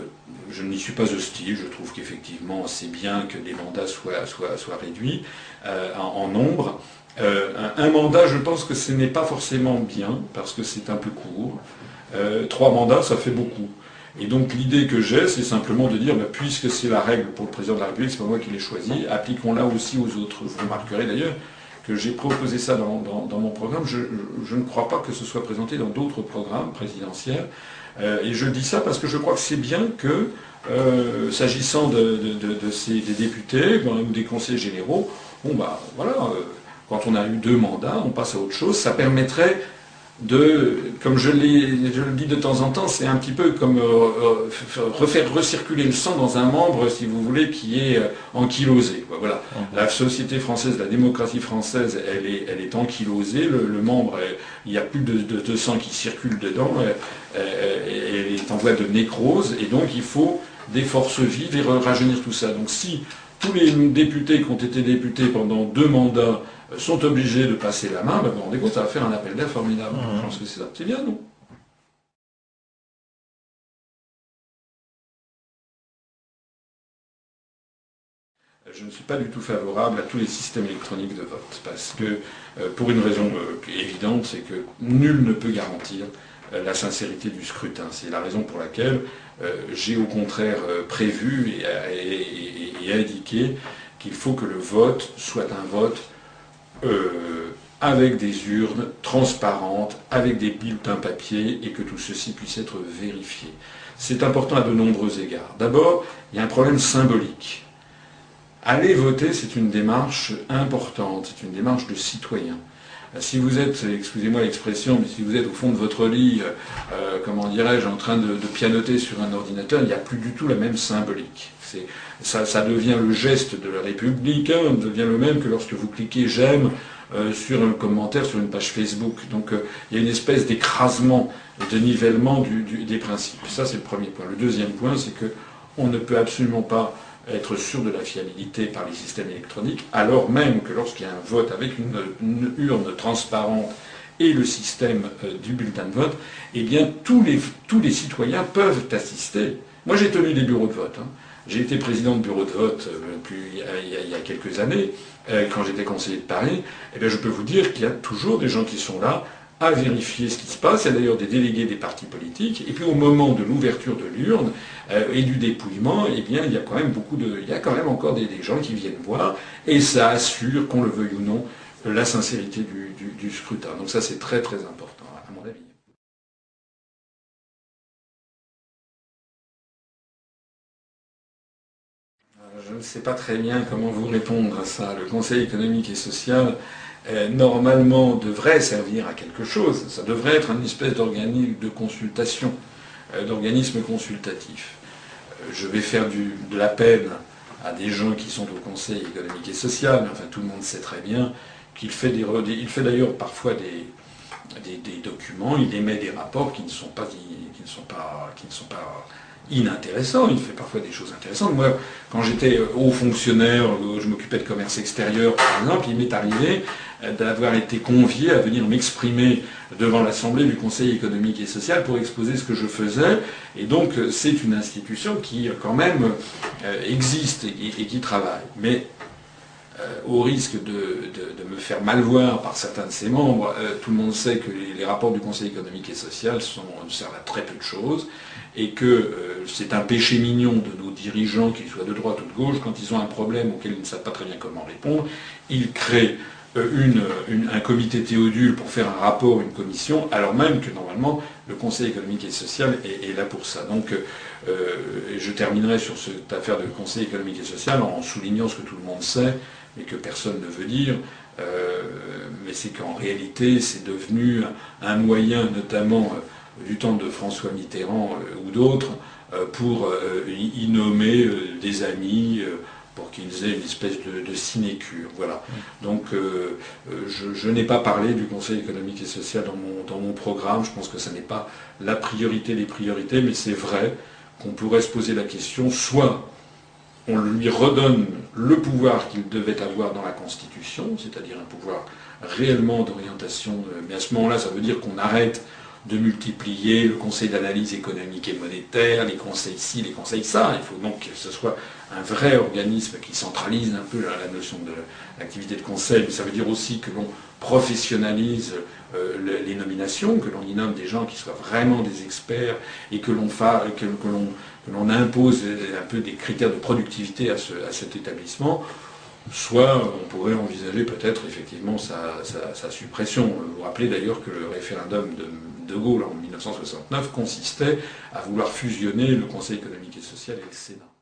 je n'y suis pas hostile. Je trouve qu'effectivement, c'est bien que les mandats soient, soient, soient réduits euh, en, nombre. Euh, un, mandat, je pense que ce n'est pas forcément bien, parce que c'est un peu court. trois mandats, ça fait beaucoup. Et donc l'idée que j'ai, c'est simplement de dire, bah, puisque c'est la règle pour le président de la République, c'est pas moi qui l'ai choisi, appliquons-la aussi aux autres. Vous remarquerez d'ailleurs que j'ai proposé ça dans, mon programme. Je, ne crois pas que ce soit présenté dans d'autres programmes présidentiels. Euh, et je dis ça parce que je crois que c'est bien que, euh, s'agissant de, ces, des députés ou des conseillers généraux, bon bah voilà, euh, quand on a eu deux mandats, on passe à autre chose. Ça permettrait de, comme je, je, le dis de temps en temps, c'est un petit peu comme euh, euh, refaire recirculer le sang dans un membre, si vous voulez, qui est euh, ankylosé. Voilà. Mhm. La société française, la démocratie française, elle est, elle est ankylosée. Le, membre, il n'y a plus de, sang qui circule dedans. Elle, est en voie de nécrose. Et donc, il faut des forces vives et rajeunir tout ça. Donc, si tous les députés qui ont été députés pendant deux mandats sont obligés de passer la main, ben, vous rendez ça va faire un appel d'air formidable. Mhm. Je pense que c'est ça. C'est bien, non je ne suis pas du tout favorable à tous les systèmes électroniques de vote, parce que, euh, pour une raison euh, évidente, c'est que nul ne peut garantir euh, la sincérité du scrutin. C'est la raison pour laquelle j'ai au contraire prévu et indiqué qu'il faut que le vote soit un vote avec des urnes transparentes, avec des bulletins papier, et que tout ceci puisse être vérifié. C'est important à de nombreux égards. D'abord, il y a un problème symbolique. Aller voter, c'est une démarche importante, c'est une démarche de citoyen. Euh, si vous êtes, excusez-moi l'expression, mais si vous êtes au fond de votre lit, euh, euh, comment dirais-je, en train de, pianoter sur un ordinateur, il n'y a plus du tout la même symbolique. Ça, devient le geste de la République, hein, devient le même que lorsque vous cliquez j'aime sur un commentaire sur une page Facebook. Donc il y a une espèce d'écrasement, de nivellement des principes. Ça c'est le premier point. Le deuxième point, c'est que on ne peut absolument pas être sûr de la fiabilité par les systèmes électroniques, alors même que lorsqu'il y a un vote avec une, urne transparente et le système euh, du bulletin de vote, eh bien tous les, tous les citoyens peuvent assister. Moi j'ai tenu des bureaux de vote. Hein. J'ai été président de bureau de vote euh, il, y a, quelques années, euh, quand j'étais conseiller de Paris. eh bien, je peux vous dire qu'il y a toujours des gens qui sont là à vérifier ce qui se passe. Il y a d'ailleurs des délégués des partis politiques. Et puis au moment de l'ouverture de l'urne euh, et du dépouillement, eh bien, il y a quand même beaucoup de, il y a quand même encore des, gens qui viennent voir, et ça assure, qu'on le veuille ou non, la sincérité du, scrutin. Donc ça, c'est très très important, ne sais pas très bien comment vous répondre à ça. Le Conseil économique et social normalement devrait servir à quelque chose. Ça devrait être une espèce d'organisme de consultation, euh, d'organisme consultatif. Euh, je vais faire de la peine à des gens qui sont au Conseil économique et social, mais enfin tout le monde sait très bien qu'il fait d'ailleurs parfois des, des, documents, il émet des rapports qui ne sont pas, qui ne sont pas, qui ne sont pas inintéressant, il fait parfois des choses intéressantes. Moi, quand j'étais haut fonctionnaire, je m'occupais de commerce extérieur, par exemple, il m'est arrivé euh, d'avoir été convié à venir m'exprimer devant l'Assemblée du Conseil économique et social pour exposer ce que je faisais. Et donc, euh, c'est une institution qui, euh, quand même, existe et, qui travaille. Mais au risque de, me faire mal voir par certains de ses membres, tout le monde sait que les, rapports du Conseil économique et social servent à très peu de choses et que euh, c'est un péché mignon de nos dirigeants, qu'ils soient de droite ou de gauche, quand ils ont un problème auquel ils ne savent pas très bien comment répondre, ils créent euh, un comité théodule pour faire un rapport, une commission, alors même que normalement le Conseil économique et social est, là pour ça. Donc euh, je terminerai sur cette affaire de Conseil économique et social en soulignant ce que tout le monde sait, mais que personne ne veut dire. mais c'est qu'en réalité, c'est devenu un moyen, notamment du temps de François Mitterrand euh, ou d'autres, euh, pour euh, y nommer des amis, pour qu'ils aient une espèce de, sinécure. Voilà. Donc je, n'ai pas parlé du Conseil économique et social dans mon, dans mon programme, je pense que ce n'est pas la priorité des priorités, mais c'est vrai qu'on pourrait se poser la question, soit on lui redonne le pouvoir qu'il devait avoir dans la Constitution, c'est-à-dire un pouvoir réellement d'orientation, mais à ce moment-là, ça veut dire qu'on arrête de multiplier le conseil d'analyse économique et monétaire, les conseils ci, les conseils ça. Il faut donc que ce soit un vrai organisme qui centralise un peu la, notion de l'activité de conseil, mais ça veut dire aussi que l'on professionnalise euh, les nominations, que l'on y nomme des gens qui soient vraiment des experts et que l'on que, l'on impose un peu des critères de productivité à, cet établissement soit on pourrait envisager peut-être effectivement sa, sa, suppression. Vous vous rappelez d'ailleurs que le référendum de de Gaulle en 1969 consistait à vouloir fusionner le Conseil économique et social et le Sénat.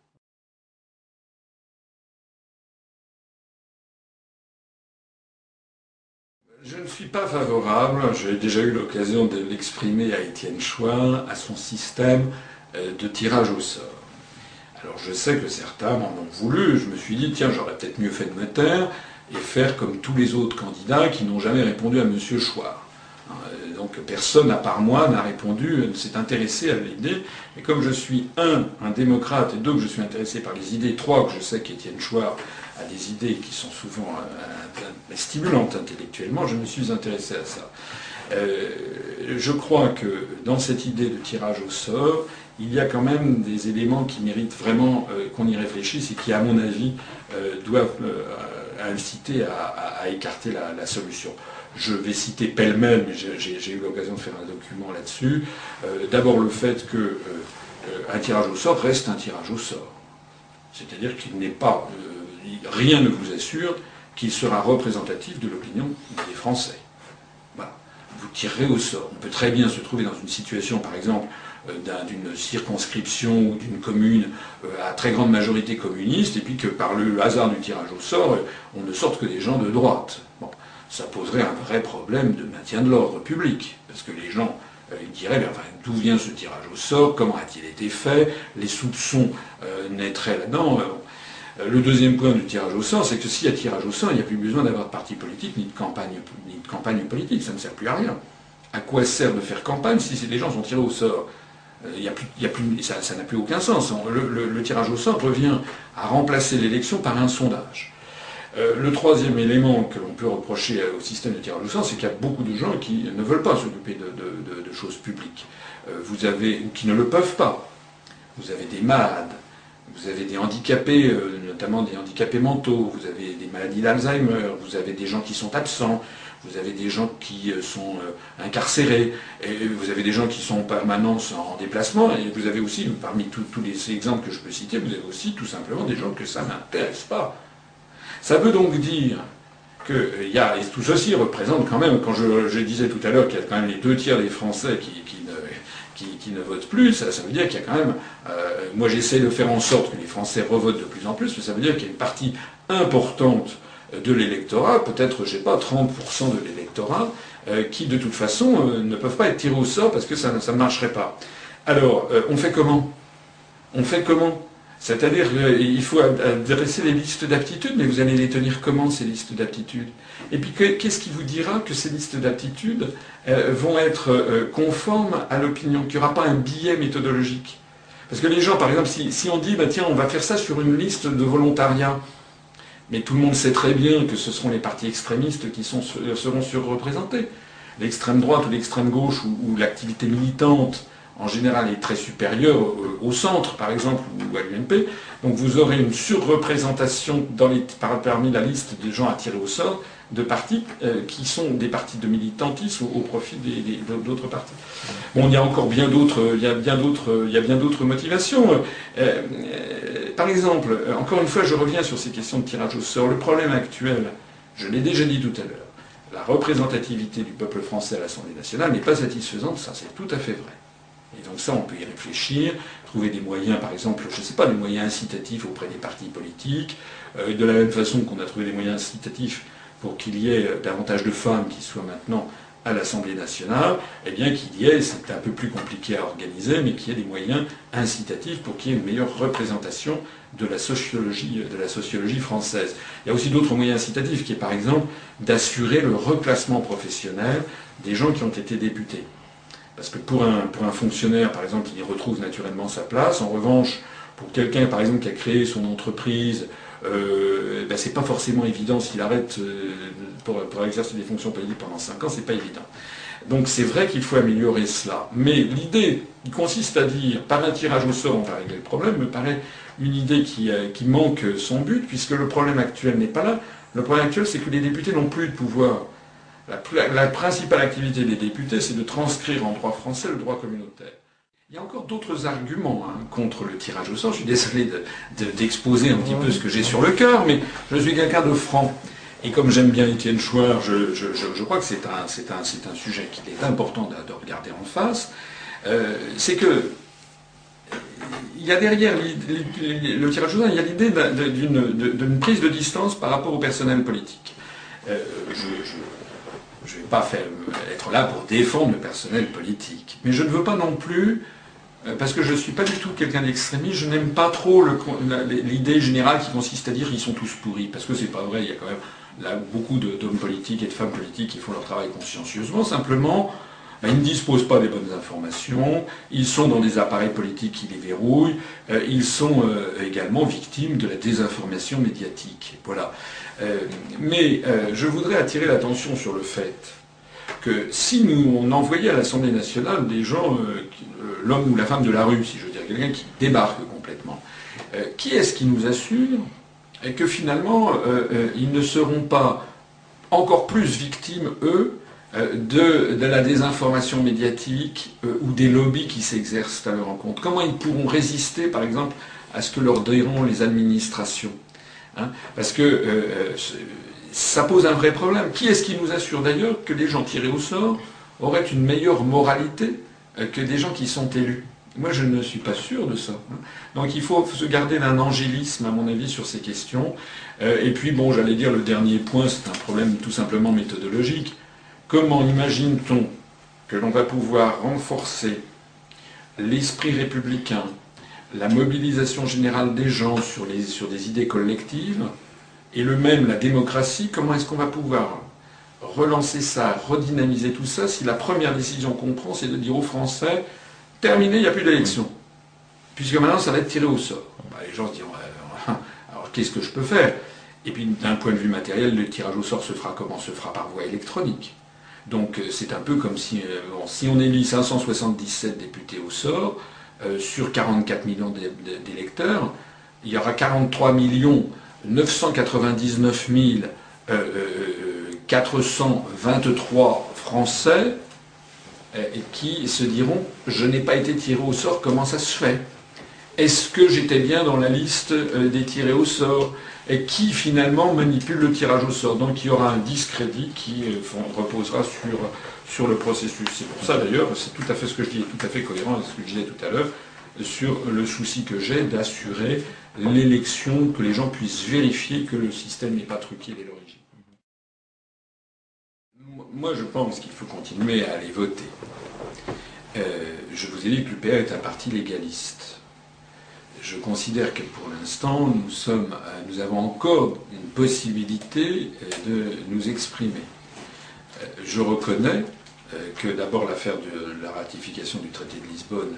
Je ne suis pas favorable, j'ai déjà eu l'occasion de l'exprimer à Étienne Chouin, à son système euh, de tirage au sort. Alors je sais que certains m'en ont voulu, je me suis dit, tiens, j'aurais peut-être mieux fait de me taire et faire comme tous les autres candidats qui n'ont jamais répondu à M. Chouard donc personne à part moi n'a répondu, ne s'est intéressé à l'idée. Mais comme je suis, un, un démocrate, et deux, que je suis intéressé par les idées, trois, que je sais qu'Étienne Chouard a des idées qui sont souvent euh, stimulantes intellectuellement, je me suis intéressé à ça. je crois que dans cette idée de tirage au sort, il y a quand même des éléments qui méritent vraiment qu'on y réfléchisse et qui, à mon avis, doivent inciter à, écarter la, solution. Je vais citer pêle-mêle, j'ai eu l'occasion de faire un document là-dessus. D'abord le fait que un tirage au sort reste un tirage au sort. C'est-à-dire qu'il n'est pas, euh, rien ne vous assure qu'il sera représentatif de l'opinion des Français. Vous tirerez au sort. On peut très bien se trouver dans une situation, par exemple, euh, d'une circonscription ou d'une commune euh, à très grande majorité communiste, et puis que par le hasard du tirage au sort, on ne sorte que des gens de droite. Ça poserait un vrai problème de maintien de l'ordre public, parce que les gens euh, il dirait, enfin, d'où vient ce tirage au sort, comment a-t-il été fait, les soupçons euh, naîtraient là-dedans. Euh, le deuxième point du tirage au sort, c'est que s'il y a tirage au sort, il n'y a plus besoin d'avoir de parti politique ni de campagne, ni de campagne politique, ça ne sert plus à rien. À quoi sert de faire campagne si les gens sont tirés au sort? Il y a plus, ça n'a plus aucun sens. le, tirage au sort revient à remplacer l'élection par un sondage. Euh, le troisième élément que l'on peut reprocher au système de tirage au sort, c'est qu'il y a beaucoup de gens qui ne veulent pas s'occuper de, choses publiques. Euh, vous avez, ou qui ne le peuvent pas. Vous avez des malades, vous avez des handicapés, euh, notamment des handicapés mentaux, vous avez des maladies d'Alzheimer, vous avez des gens qui sont absents, vous avez des gens qui sont incarcérés, vous avez des gens qui sont en permanence en déplacement, et vous avez aussi, parmi tous les exemples que je peux citer, vous avez aussi tout simplement des gens que ça n'intéresse pas. Ça veut donc dire que euh, y a, et tout ceci représente quand même, quand je, disais tout à l'heure qu'il y a quand même les deux tiers des Français qui, ne, votent plus, ça, veut dire qu'il y a quand même, euh, moi j'essaie de faire en sorte que les Français revotent de plus en plus, mais ça veut dire qu'il y a une partie importante de l'électorat, peut-être, je sais pas, 30% de l'électorat, euh, qui de toute façon ne peuvent pas être tirés au sort parce que ça, ça ne marcherait pas. Alors, on fait comment? On fait comment? C'est-à-dire qu'il faut adresser les listes d'aptitudes, mais vous allez les tenir comment, ces listes d'aptitudes? Et puis qu'est-ce qui vous dira que ces listes d'aptitudes euh, vont être euh, conformes à l'opinion, qu'il n'y aura pas un biais méthodologique? Parce que les gens, par exemple, si, on dit, bah, tiens, on va faire ça sur une liste de volontariat, mais tout le monde sait très bien que ce seront les partis extrémistes qui seront surreprésentés. L'extrême droite ou l'extrême gauche ou l'activité militante en général est très supérieur au, centre, par exemple, ou à l'UNP. Donc vous aurez une surreprésentation parmi la liste des gens attirés au sort de partis euh, qui sont des partis de militantisme au, profit d'autres partis. Bon, il y a encore bien d'autres, il y a bien d'autres, il y a bien d'autres motivations. Euh, euh, par exemple, encore une fois, je reviens sur ces questions de tirage au sort. Le problème actuel, je l'ai déjà dit tout à l'heure, la représentativité du peuple français à l'Assemblée nationale n'est pas satisfaisante, ça c'est tout à fait vrai. Et donc ça, on peut y réfléchir, trouver des moyens, par exemple, je ne sais pas, des moyens incitatifs auprès des partis politiques, euh, de la même façon qu'on a trouvé des moyens incitatifs pour qu'il y ait euh, davantage de femmes qui soient maintenant à l'Assemblée nationale, eh bien qu'il y ait, c'est un peu plus compliqué à organiser, mais qu'il y ait des moyens incitatifs pour qu'il y ait une meilleure représentation de la sociologie, de la sociologie française. Il y a aussi d'autres moyens incitatifs, qui est par exemple d'assurer le reclassement professionnel des gens qui ont été députés. Parce que pour un, fonctionnaire, par exemple, il y retrouve naturellement sa place. En revanche, pour quelqu'un, par exemple, qui a créé son entreprise, euh, ben, c'est pas forcément évident s'il arrête euh, pour, exercer des fonctions politiques pendant 5 ans, c'est pas évident. Donc c'est vrai qu'il faut améliorer cela. Mais l'idée qui consiste à dire par un tirage au sort on va régler le problème me paraît une idée euh, qui manque son but, puisque le problème actuel n'est pas là. Le problème actuel, c'est que les députés n'ont plus de pouvoir. La, principale activité des députés, c'est de transcrire en droit français le droit communautaire. Il y a encore d'autres arguments hein, contre le tirage au sort. Je suis désolé d'exposer un petit peu ce que j'ai sur le cœur, mais je suis quelqu'un de franc. Et comme j'aime bien Étienne Chouard, je, crois que c'est un, un, sujet qu'il est important de, regarder en face. Euh, c'est que il y a derrière le tirage au sort, il y a l'idée d'une prise de distance par rapport au personnel politique. Euh, je, je ne vais pas faire, être là pour défendre le personnel politique. Mais je ne veux pas non plus, euh, parce que je ne suis pas du tout quelqu'un d'extrémiste, je n'aime pas trop l'idée générale qui consiste à dire qu'ils sont tous pourris. Parce que c'est pas vrai, il y a quand même là, beaucoup d'hommes politiques et de femmes politiques qui font leur travail consciencieusement. Simplement, ben, ils ne disposent pas des bonnes informations, ils sont dans des appareils politiques qui les verrouillent, euh, ils sont euh, également victimes de la désinformation médiatique. Voilà. Euh, mais je voudrais attirer l'attention sur le fait que si nous on envoyait à l'Assemblée nationale des gens, l'homme ou la femme de la rue, si je veux dire, quelqu'un qui débarque complètement, qui est-ce qui nous assure que finalement ils ne seront pas encore plus victimes, eux, euh, de, la désinformation médiatique euh, ou des lobbies qui s'exercent à leur encontre Comment ils pourront résister, par exemple, à ce que leur diront les administrations hein? Parce que euh, ça pose un vrai problème. Qui est-ce qui nous assure d'ailleurs que les gens tirés au sort auraient une meilleure moralité que des gens qui sont élus? Moi, je ne suis pas sûr de ça. Hein. Donc, il faut se garder d'un angélisme, à mon avis, sur ces questions. et puis, bon, j'allais dire, le dernier point, c'est un problème tout simplement méthodologique. Comment imagine-t-on que l'on va pouvoir renforcer l'esprit républicain, la mobilisation générale des gens sur, des idées collectives, et le même la démocratie, comment est-ce qu'on va pouvoir relancer ça, redynamiser tout ça, si la première décision qu'on prend, c'est de dire aux Français, terminé, il n'y a plus d'élection. Puisque maintenant, ça va être tiré au sort. Bah, les gens se diront, alors qu'est-ce que je peux faire? Et puis, d'un point de vue matériel, le tirage au sort se fera comment? Se fera par voie électronique. Donc euh, c'est un peu comme si, euh, on élit 577 députés au sort, euh, sur 44 millions d'électeurs, il y aura 43 millions 999 423 Français qui se diront je n'ai pas été tiré au sort, comment ça se fait? Est-ce que j'étais bien dans la liste des tirés au sort? Et qui finalement manipule le tirage au sort. Donc il y aura un discrédit qui euh, reposera sur, sur le processus. C'est pour ça d'ailleurs, c'est tout à fait ce que je dis, tout à fait cohérent avec ce que je disais tout à l'heure, sur le souci que j'ai d'assurer l'élection, que les gens puissent vérifier que le système n'est pas truqué dès l'origine. Moi, je pense qu'il faut continuer à aller voter. Euh, je vous ai dit que l'UPA est un parti légaliste je considère que pour l'instant, nous, euh, avons encore une possibilité euh, de nous exprimer. Euh, je reconnais que d'abord l'affaire de la ratification du traité de Lisbonne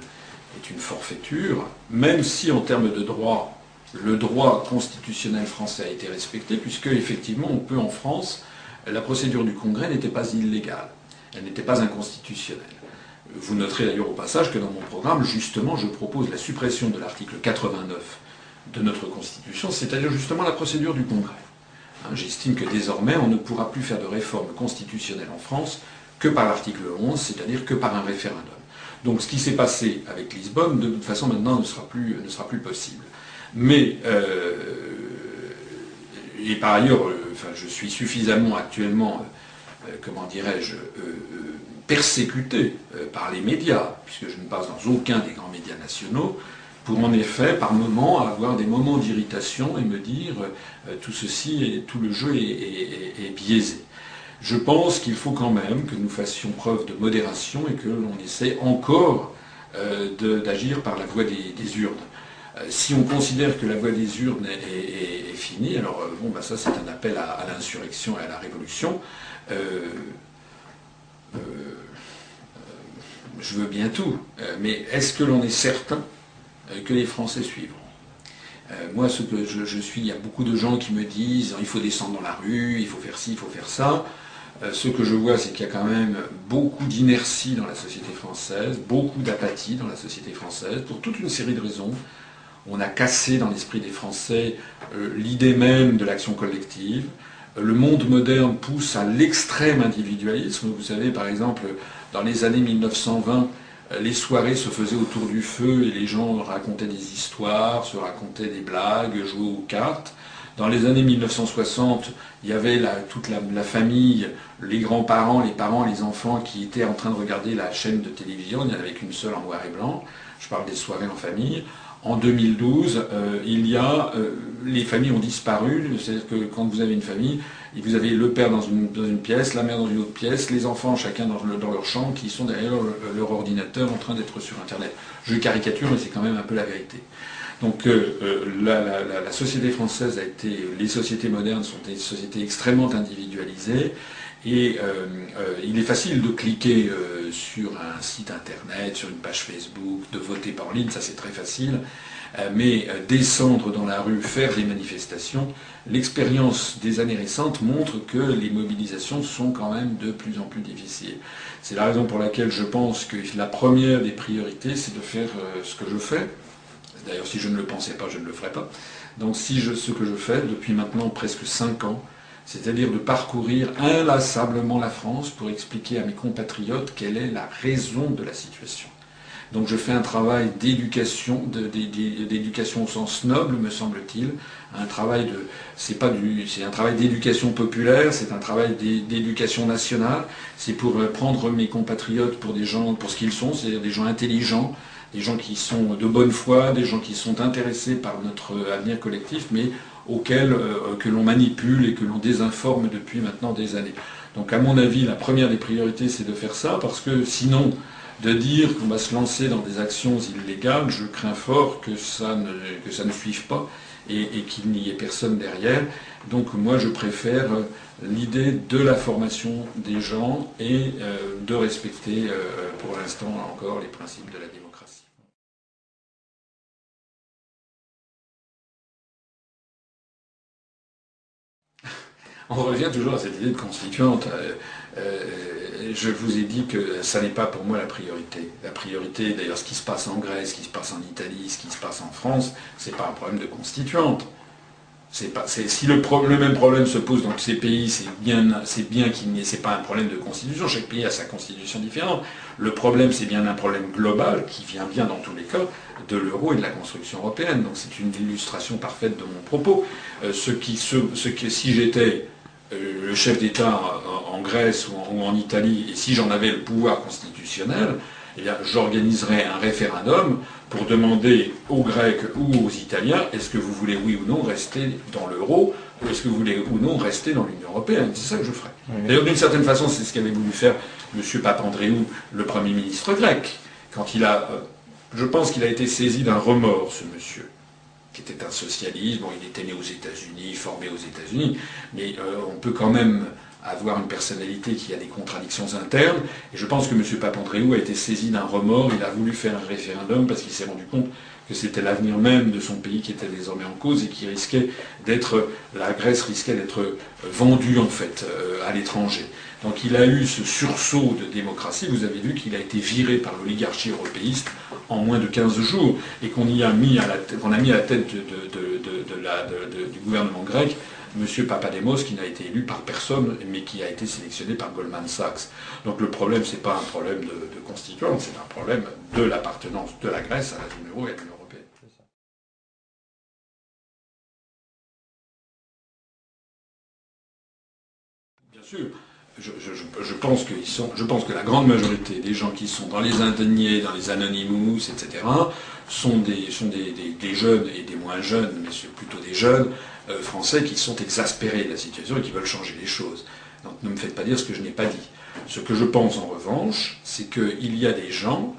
est une forfaiture, même si en termes de droit, le droit constitutionnel français a été respecté, puisque effectivement on peut en France, la procédure du Congrès n'était pas illégale, elle n'était pas inconstitutionnelle. Vous noterez d'ailleurs au passage que dans mon programme, justement, je propose la suppression de l'article 89 de notre Constitution, c'est-à-dire justement la procédure du Congrès. Hein, j'estime que désormais, on ne pourra plus faire de réforme constitutionnelle en France que par l'article 11, c'est-à-dire que par un référendum. Donc ce qui s'est passé avec Lisbonne, de toute façon, maintenant ne sera plus, ne sera plus possible. Mais, euh, et par ailleurs, euh, enfin, je suis suffisamment actuellement, euh, comment dirais-je, persécuté euh, par les médias, puisque je ne passe dans aucun des grands médias nationaux, pour en effet, par moments, avoir des moments d'irritation et me dire euh, tout ceci tout le jeu est, biaisé. Je pense qu'il faut quand même que nous fassions preuve de modération et que l'on essaie encore euh, d'agir par la voie des, urnes. si on considère que la voie des urnes est, finie, alors bon, bah ça c'est un appel à, l'insurrection et à la révolution je veux bien tout, euh, mais est-ce que l'on est certain euh, que les Français suivront? Euh, Moi, ce que je, suis, il y a beaucoup de gens qui me disent il faut descendre dans la rue, il faut faire ci, il faut faire ça. Ce que je vois, c'est qu'il y a quand même beaucoup d'inertie dans la société française, beaucoup d'apathie dans la société française, pour toute une série de raisons. On a cassé dans l'esprit des Français l'idée même de l'action collective. Le monde moderne pousse à l'extrême individualisme. Vous savez, par exemple, dans les années 1920, euh, les soirées se faisaient autour du feu et les gens racontaient des histoires, se racontaient des blagues, jouaient aux cartes. Dans les années 1960, il y avait toute la, famille, les grands-parents, les parents, les enfants qui étaient en train de regarder la chaîne de télévision. Il n'y en avait qu'une seule en noir et blanc. Je parle des soirées en famille. En 2012, euh, il y a, euh, les familles ont disparu. C'est-à-dire que quand vous avez une famille, vous avez le père dans une, pièce, la mère dans une autre pièce, les enfants chacun dans, leur chambre qui sont derrière leur, ordinateur en train d'être sur Internet. Je caricature, mais c'est quand même un peu la vérité. Donc euh, la, société française a été, les sociétés modernes sont des sociétés extrêmement individualisées et il est facile de cliquer sur un site internet, sur une page Facebook, de voter par ligne, ça c'est très facile. Euh, mais euh, descendre dans la rue, faire des manifestations, l'expérience des années récentes montre que les mobilisations sont quand même de plus en plus difficiles. C'est la raison pour laquelle je pense que la première des priorités, c'est de faire euh, ce que je fais. D'ailleurs, si je ne le pensais pas, je ne le ferais pas. Donc, si je, ce que je fais depuis maintenant presque cinq ans, c'est-à-dire de parcourir inlassablement la France pour expliquer à mes compatriotes quelle est la raison de la situation. Donc je fais un travail d'éducation, d'éducation au sens noble, me semble-t-il, c'est pas du, c'est un travail d'éducation populaire, c'est un travail d'éducation nationale, c'est pour euh, prendre mes compatriotes pour des gens, pour ce qu'ils sont, c'est-à-dire des gens intelligents, des gens qui sont de bonne foi, des gens qui sont intéressés par notre avenir collectif, auxquels euh, que l'on manipule et que l'on désinforme depuis maintenant des années. Donc à mon avis, la première des priorités, c'est de faire ça, parce que sinon, de dire qu'on va se lancer dans des actions illégales, je crains fort que ça ne, suive pas et, qu'il n'y ait personne derrière. Donc moi je préfère l'idée de la formation des gens et euh, de respecter euh, pour l'instant encore les principes de la démocratie. On revient toujours à cette idée de constituante. Euh, je vous ai dit que ça n'est pas pour moi la priorité. La priorité, d'ailleurs, ce qui se passe en Grèce, ce qui se passe en Italie, ce qui se passe en France, ce n'est pas un problème de constituante. Pas, si le, même problème se pose dans tous ces pays, c'est bien, bien qu'il n'y ait, pas un problème de constitution. Chaque pays a sa constitution différente. Le problème, c'est bien un problème global qui vient bien dans tous les cas de l'euro et de la construction européenne. Donc c'est une illustration parfaite de mon propos. Euh, ce qui, ce, si j'étais euh, le chef d'État en Grèce ou en, Italie, et si j'en avais le pouvoir constitutionnel, eh j'organiserais un référendum pour demander aux Grecs ou aux Italiens est-ce que vous voulez oui ou non rester dans l'euro ou est-ce que vous voulez ou non rester dans l'Union européenne? C'est ça que je ferais. D'ailleurs, d'une certaine façon, c'est ce qu'avait voulu faire M. Papandréou, le Premier ministre grec, quand il a. Euh, je pense qu'il a été saisi d'un remords, ce monsieur qui était un socialiste. Bon, il était né aux États-Unis, formé aux États-Unis, mais euh, on peut quand même avoir une personnalité qui a des contradictions internes. Et je pense que M. Papandréou a été saisi d'un remords. Il a voulu faire un référendum parce qu'il s'est rendu compte que c'était l'avenir même de son pays qui était désormais en cause et qui risquait d'être, la Grèce risquait d'être vendue en fait euh, à l'étranger. Donc il a eu ce sursaut de démocratie. Vous avez vu qu'il a été viré par l'oligarchie européiste en moins de 15 jours et qu'on a mis à la, qu'on a mis à la tête du gouvernement grec M. Papademos qui n'a été élu par personne mais qui a été sélectionné par Goldman Sachs. Donc le problème, ce n'est pas un problème de, de constituante, c'est un problème de l'appartenance de la Grèce à la zone euro je, pense que la grande majorité des gens qui sont dans les indignés, dans les anonymous, etc., sont, des, jeunes et des moins jeunes, mais plutôt des jeunes euh, français qui sont exaspérés de la situation et qui veulent changer les choses. Donc ne me faites pas dire ce que je n'ai pas dit. Ce que je pense en revanche, c'est qu'il y a des gens,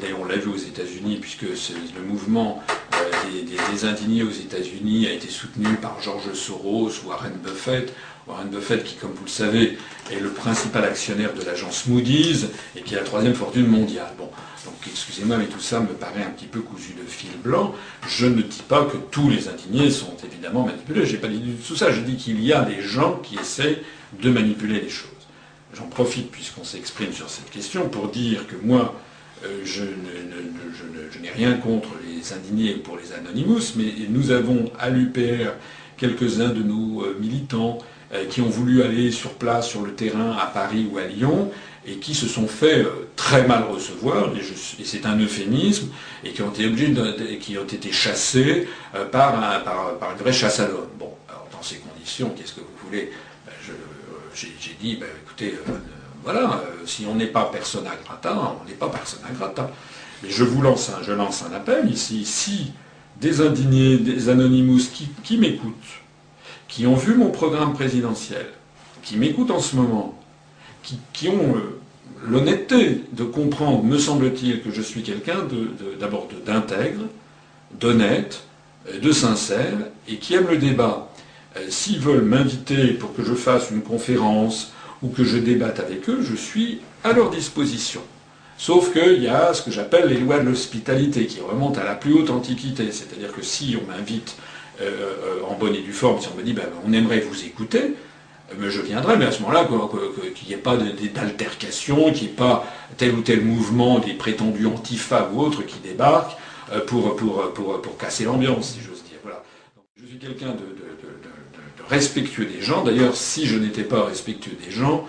d'ailleurs on l'a vu aux États-Unis, puisque le mouvement euh, des, indignés aux États-Unis a été soutenu par George Soros ou Warren Buffett, Warren Buffett, qui, comme vous le savez, est le principal actionnaire de l'agence Moody's et qui a la troisième fortune mondiale. Bon, donc excusez-moi, mais tout ça me paraît un petit peu cousu de fil blanc. Je ne dis pas que tous les indignés sont évidemment manipulés. Je n'ai pas dit tout ça. Je dis qu'il y a des gens qui essaient de manipuler les choses. J'en profite puisqu'on s'exprime sur cette question pour dire que moi, euh, je, n'ai rien contre les indignés pour les anonymous, mais nous avons à l'UPR quelques-uns de nos euh, militants qui ont voulu aller sur place, sur le terrain, à Paris ou à Lyon, et qui se sont fait euh, très mal recevoir, et, c'est un euphémisme, et qui ont été obligés qui ont été chassés euh, par, une vraie chasse à l'homme. Bon, alors dans ces conditions, qu'est-ce que vous voulez? Ben, J'ai dit, ben, écoutez, voilà, si on n'est pas persona grata, on n'est pas persona grata. Mais je vous lance un, je lance un appel ici, si des indignés, des anonymous qui m'écoutent, qui ont vu mon programme présidentiel, qui m'écoutent en ce moment, qui, ont euh, l'honnêteté de comprendre, me semble-t-il, que je suis quelqu'un d'abord d'intègre, d'honnête, euh, de sincère, et qui aiment le débat. Euh, s'ils veulent m'inviter pour que je fasse une conférence ou que je débatte avec eux, je suis à leur disposition. Sauf qu'il y a ce que j'appelle les lois de l'hospitalité qui remontent à la plus haute antiquité. C'est-à-dire que si on m'invite en bonne et due forme, si on me dit ben, on aimerait vous écouter, mais je viendrai, mais à ce moment-là, qu'il n'y ait pas d'altercation, qu'il n'y ait pas tel ou tel mouvement des prétendus antifa ou autres qui débarquent euh, pour casser l'ambiance, si j'ose dire. Voilà. je suis quelqu'un de, respectueux des gens. D'ailleurs, si je n'étais pas respectueux des gens,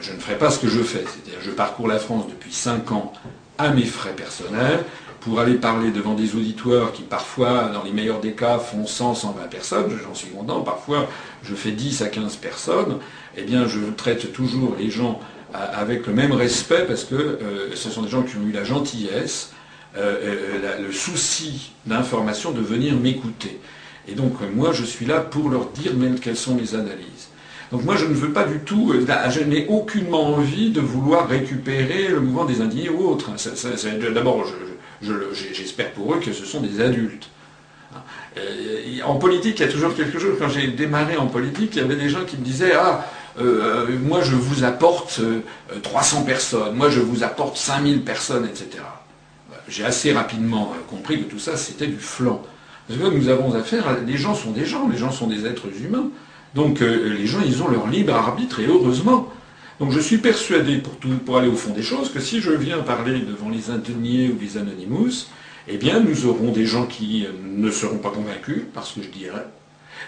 je ne ferais pas ce que je fais. C'est-à-dire, je parcours la France depuis 5 ans à mes frais personnels pour aller parler devant des auditoires qui parfois, dans les meilleurs des cas, font 100, 120 personnes, j'en suis content, parfois je fais 10 à 15 personnes, eh bien je traite toujours les gens avec le même respect parce que euh, ce sont des gens qui ont eu la gentillesse, euh, euh, le souci d'information de venir m'écouter. Et donc moi je suis là pour leur dire même quelles sont mes analyses. Donc moi je ne veux pas du tout, je n'ai aucunement envie de vouloir récupérer le mouvement des indignés ou autre. D'abord, je, j'espère pour eux que ce sont des adultes. Euh, en politique, il y a toujours quelque chose. Quand j'ai démarré en politique, il y avait des gens qui me disaient Ah, euh, moi je vous apporte 300 euh, personnes, moi je vous apporte 5000 personnes, etc. J'ai assez rapidement compris que tout ça c'était du flanc. Parce que nous avons affaire, les gens sont des gens, les gens sont des êtres humains. Donc les gens, ils ont leur libre arbitre et heureusement. Donc je suis persuadé, pour, aller au fond des choses, que si je viens parler devant les indignés ou les anonymous, eh bien nous aurons des gens qui euh, ne seront pas convaincus par ce que je dirais,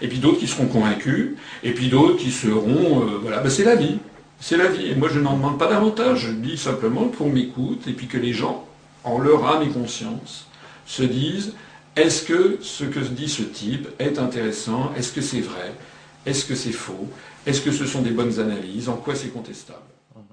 et puis d'autres qui seront convaincus, et puis d'autres qui seront... Euh, voilà, ben, c'est la vie. C'est la vie. Et moi je n'en demande pas davantage, je dis simplement qu'on m'écoute, et puis que les gens, en leur âme et conscience, se disent, est-ce que ce que dit ce type est intéressant? Est-ce que c'est vrai? Est-ce que c'est faux? Est-ce que ce sont des bonnes analyses? En quoi c'est contestable?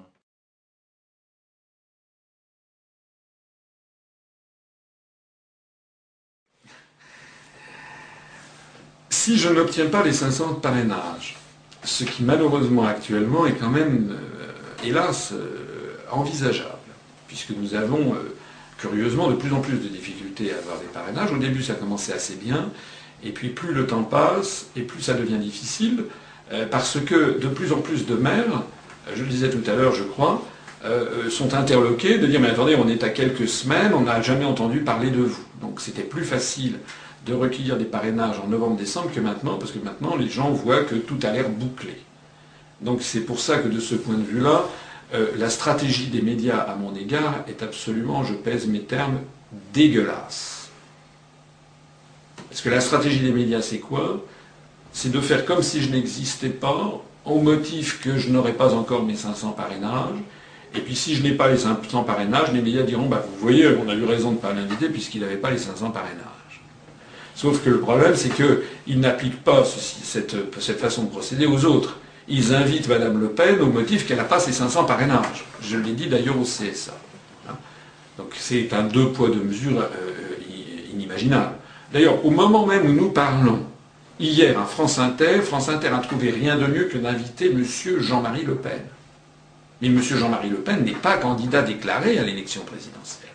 Si je n'obtiens pas les 500 parrainages, ce qui malheureusement actuellement est quand même, euh, hélas, euh, envisageable, puisque nous avons euh, curieusement de plus en plus de difficultés à avoir des parrainages. Au début, ça commençait assez bien, et puis plus le temps passe, et plus ça devient difficile. Euh, parce que de plus en plus de maires, euh, je le disais tout à l'heure, je crois, euh, sont interloqués de dire mais attendez, on est à quelques semaines, on n'a jamais entendu parler de vous. Donc c'était plus facile de recueillir des parrainages en novembre-décembre que maintenant, parce que maintenant les gens voient que tout a l'air bouclé. Donc c'est pour ça que de ce point de vue-là, la stratégie des médias à mon égard est absolument, je pèse mes termes, dégueulasse. Parce que la stratégie des médias, c'est quoi? C'est de faire comme si je n'existais pas, au motif que je n'aurais pas encore mes 500 parrainages. Et puis si je n'ai pas les 500 parrainages, les médias diront, bah, vous voyez, on a eu raison de ne pas l'inviter puisqu'il n'avait pas les 500 parrainages. Sauf que le problème, c'est qu'ils n'appliquent pas cette, façon de procéder aux autres. Ils invitent Mme Le Pen au motif qu'elle n'a pas ses 500 parrainages. Je l'ai dit d'ailleurs au CSA. Hein. Donc c'est un deux poids, deux mesures euh, inimaginable. D'ailleurs, au moment même où nous parlons, Hier, à France Inter, France Inter a trouvé rien de mieux que d'inviter M. Jean-Marie Le Pen. Mais M. Jean-Marie Le Pen n'est pas candidat déclaré à l'élection présidentielle.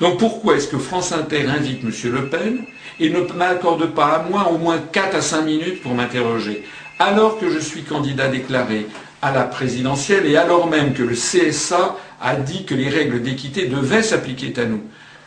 Donc pourquoi est-ce que France Inter invite M. Le Pen et ne m'accorde pas à moi au moins 4 à 5 minutes pour m'interroger Alors que je suis candidat déclaré à la présidentielle et alors même que le CSA a dit que les règles d'équité devaient s'appliquer à nous.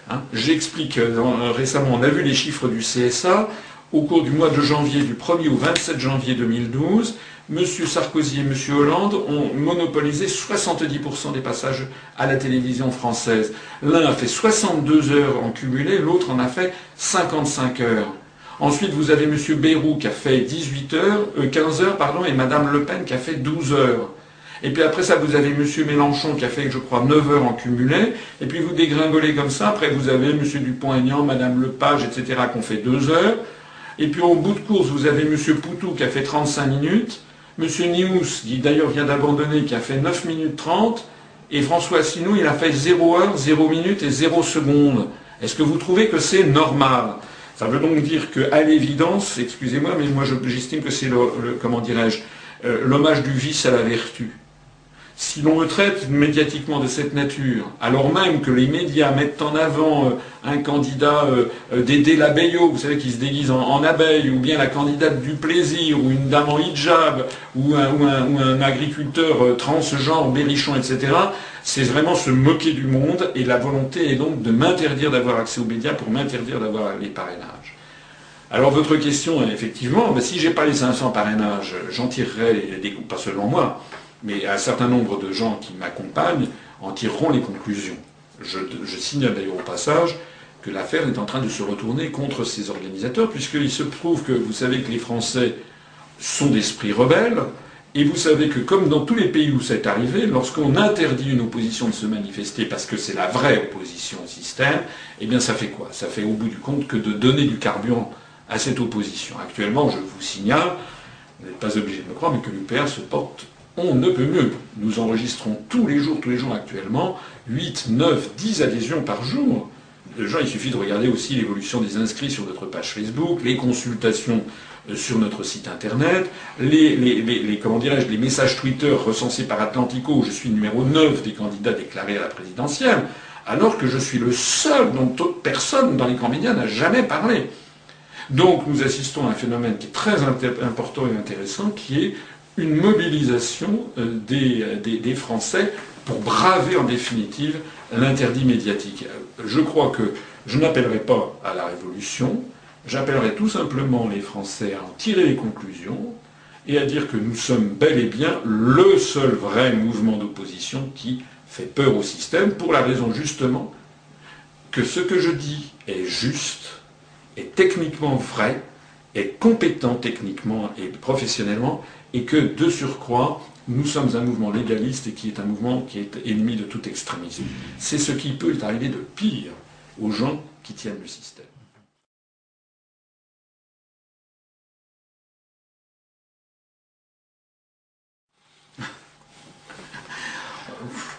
Hein, j'explique, euh, récemment on a vu les chiffres du CSA, au cours du mois de janvier, du 1er au 27 janvier 2012, M. Sarkozy et M. Hollande ont monopolisé 70% des passages à la télévision française. L'un a fait 62 heures en cumulé, l'autre en a fait 55 heures. Ensuite, vous avez M. Bayrou qui a fait 18 heures, 15 euh, heures, pardon, et Mme Le Pen qui a fait 12 heures. Et puis après ça, vous avez M. Mélenchon qui a fait, je crois, 9 heures en cumulé. Et puis vous dégringolez comme ça. Après, vous avez M. Dupont-Aignan, Mme Lepage, etc., qui ont fait 2 heures. Et puis au bout de course, vous avez M. Poutou qui a fait 35 minutes, M. Nious, qui d'ailleurs vient d'abandonner, qui a fait 9 minutes 30, et François Asselineau, il a fait 0 heure, 0 minutes et 0 secondes. Est-ce que vous trouvez que c'est normal? Ça veut donc dire qu'à l'évidence, excusez-moi, mais moi j'estime que c'est comment dirais-je, euh, l'hommage du vice à la vertu. Si l'on me traite médiatiquement de cette nature, alors même que les médias mettent en avant euh, un candidat euh, euh, Dédé Labeyo, vous savez, qui se déguise en, abeille, ou bien la candidate du plaisir, ou une dame en hijab, ou un, agriculteur transgenre, berrichon, etc., c'est vraiment se moquer du monde, et la volonté est donc de m'interdire d'avoir accès aux médias pour m'interdire d'avoir les parrainages. Alors votre question, effectivement, ben, si je n'ai pas les 500 parrainages, j'en tirerai des pas seulement moi, mais un certain nombre de gens qui m'accompagnent en tireront les conclusions. Je, signale d'ailleurs au passage que l'affaire est en train de se retourner contre ces organisateurs, puisqu'il se trouve que vous savez que les Français sont d'esprit rebelle, et vous savez que comme dans tous les pays où c'est arrivé, lorsqu'on interdit une opposition de se manifester parce que c'est la vraie opposition au système, eh bien ça fait quoi? Ça fait au bout du compte que de donner du carburant à cette opposition. Actuellement, je vous signale, vous n'êtes pas obligé de me croire, mais que l'UPR se porte on ne peut mieux. Nous enregistrons tous les jours, tous les jours actuellement, 8, 9, 10 adhésions par jour. Déjà, il suffit de regarder aussi l'évolution des inscrits sur notre page Facebook, les consultations euh, sur notre site internet, les, les messages Twitter recensés par Atlantico, où je suis numéro 9 des candidats déclarés à la présidentielle, alors que je suis le seul dont personne dans les médias n'a jamais parlé. Donc nous assistons à un phénomène qui est très important et intéressant, qui est une mobilisation euh, euh, des, Français pour braver en définitive l'interdit médiatique. Je crois que je n'appellerai pas à la révolution, j'appellerai tout simplement les Français à en tirer les conclusions et à dire que nous sommes bel et bien le seul vrai mouvement d'opposition qui fait peur au système, pour la raison justement que ce que je dis est juste, est techniquement vrai, est compétent techniquement et professionnellement, et que, de surcroît, nous sommes un mouvement légaliste et qui est un mouvement qui est ennemi de tout extrémisme. C'est ce qui peut arriver de pire aux gens qui tiennent le système.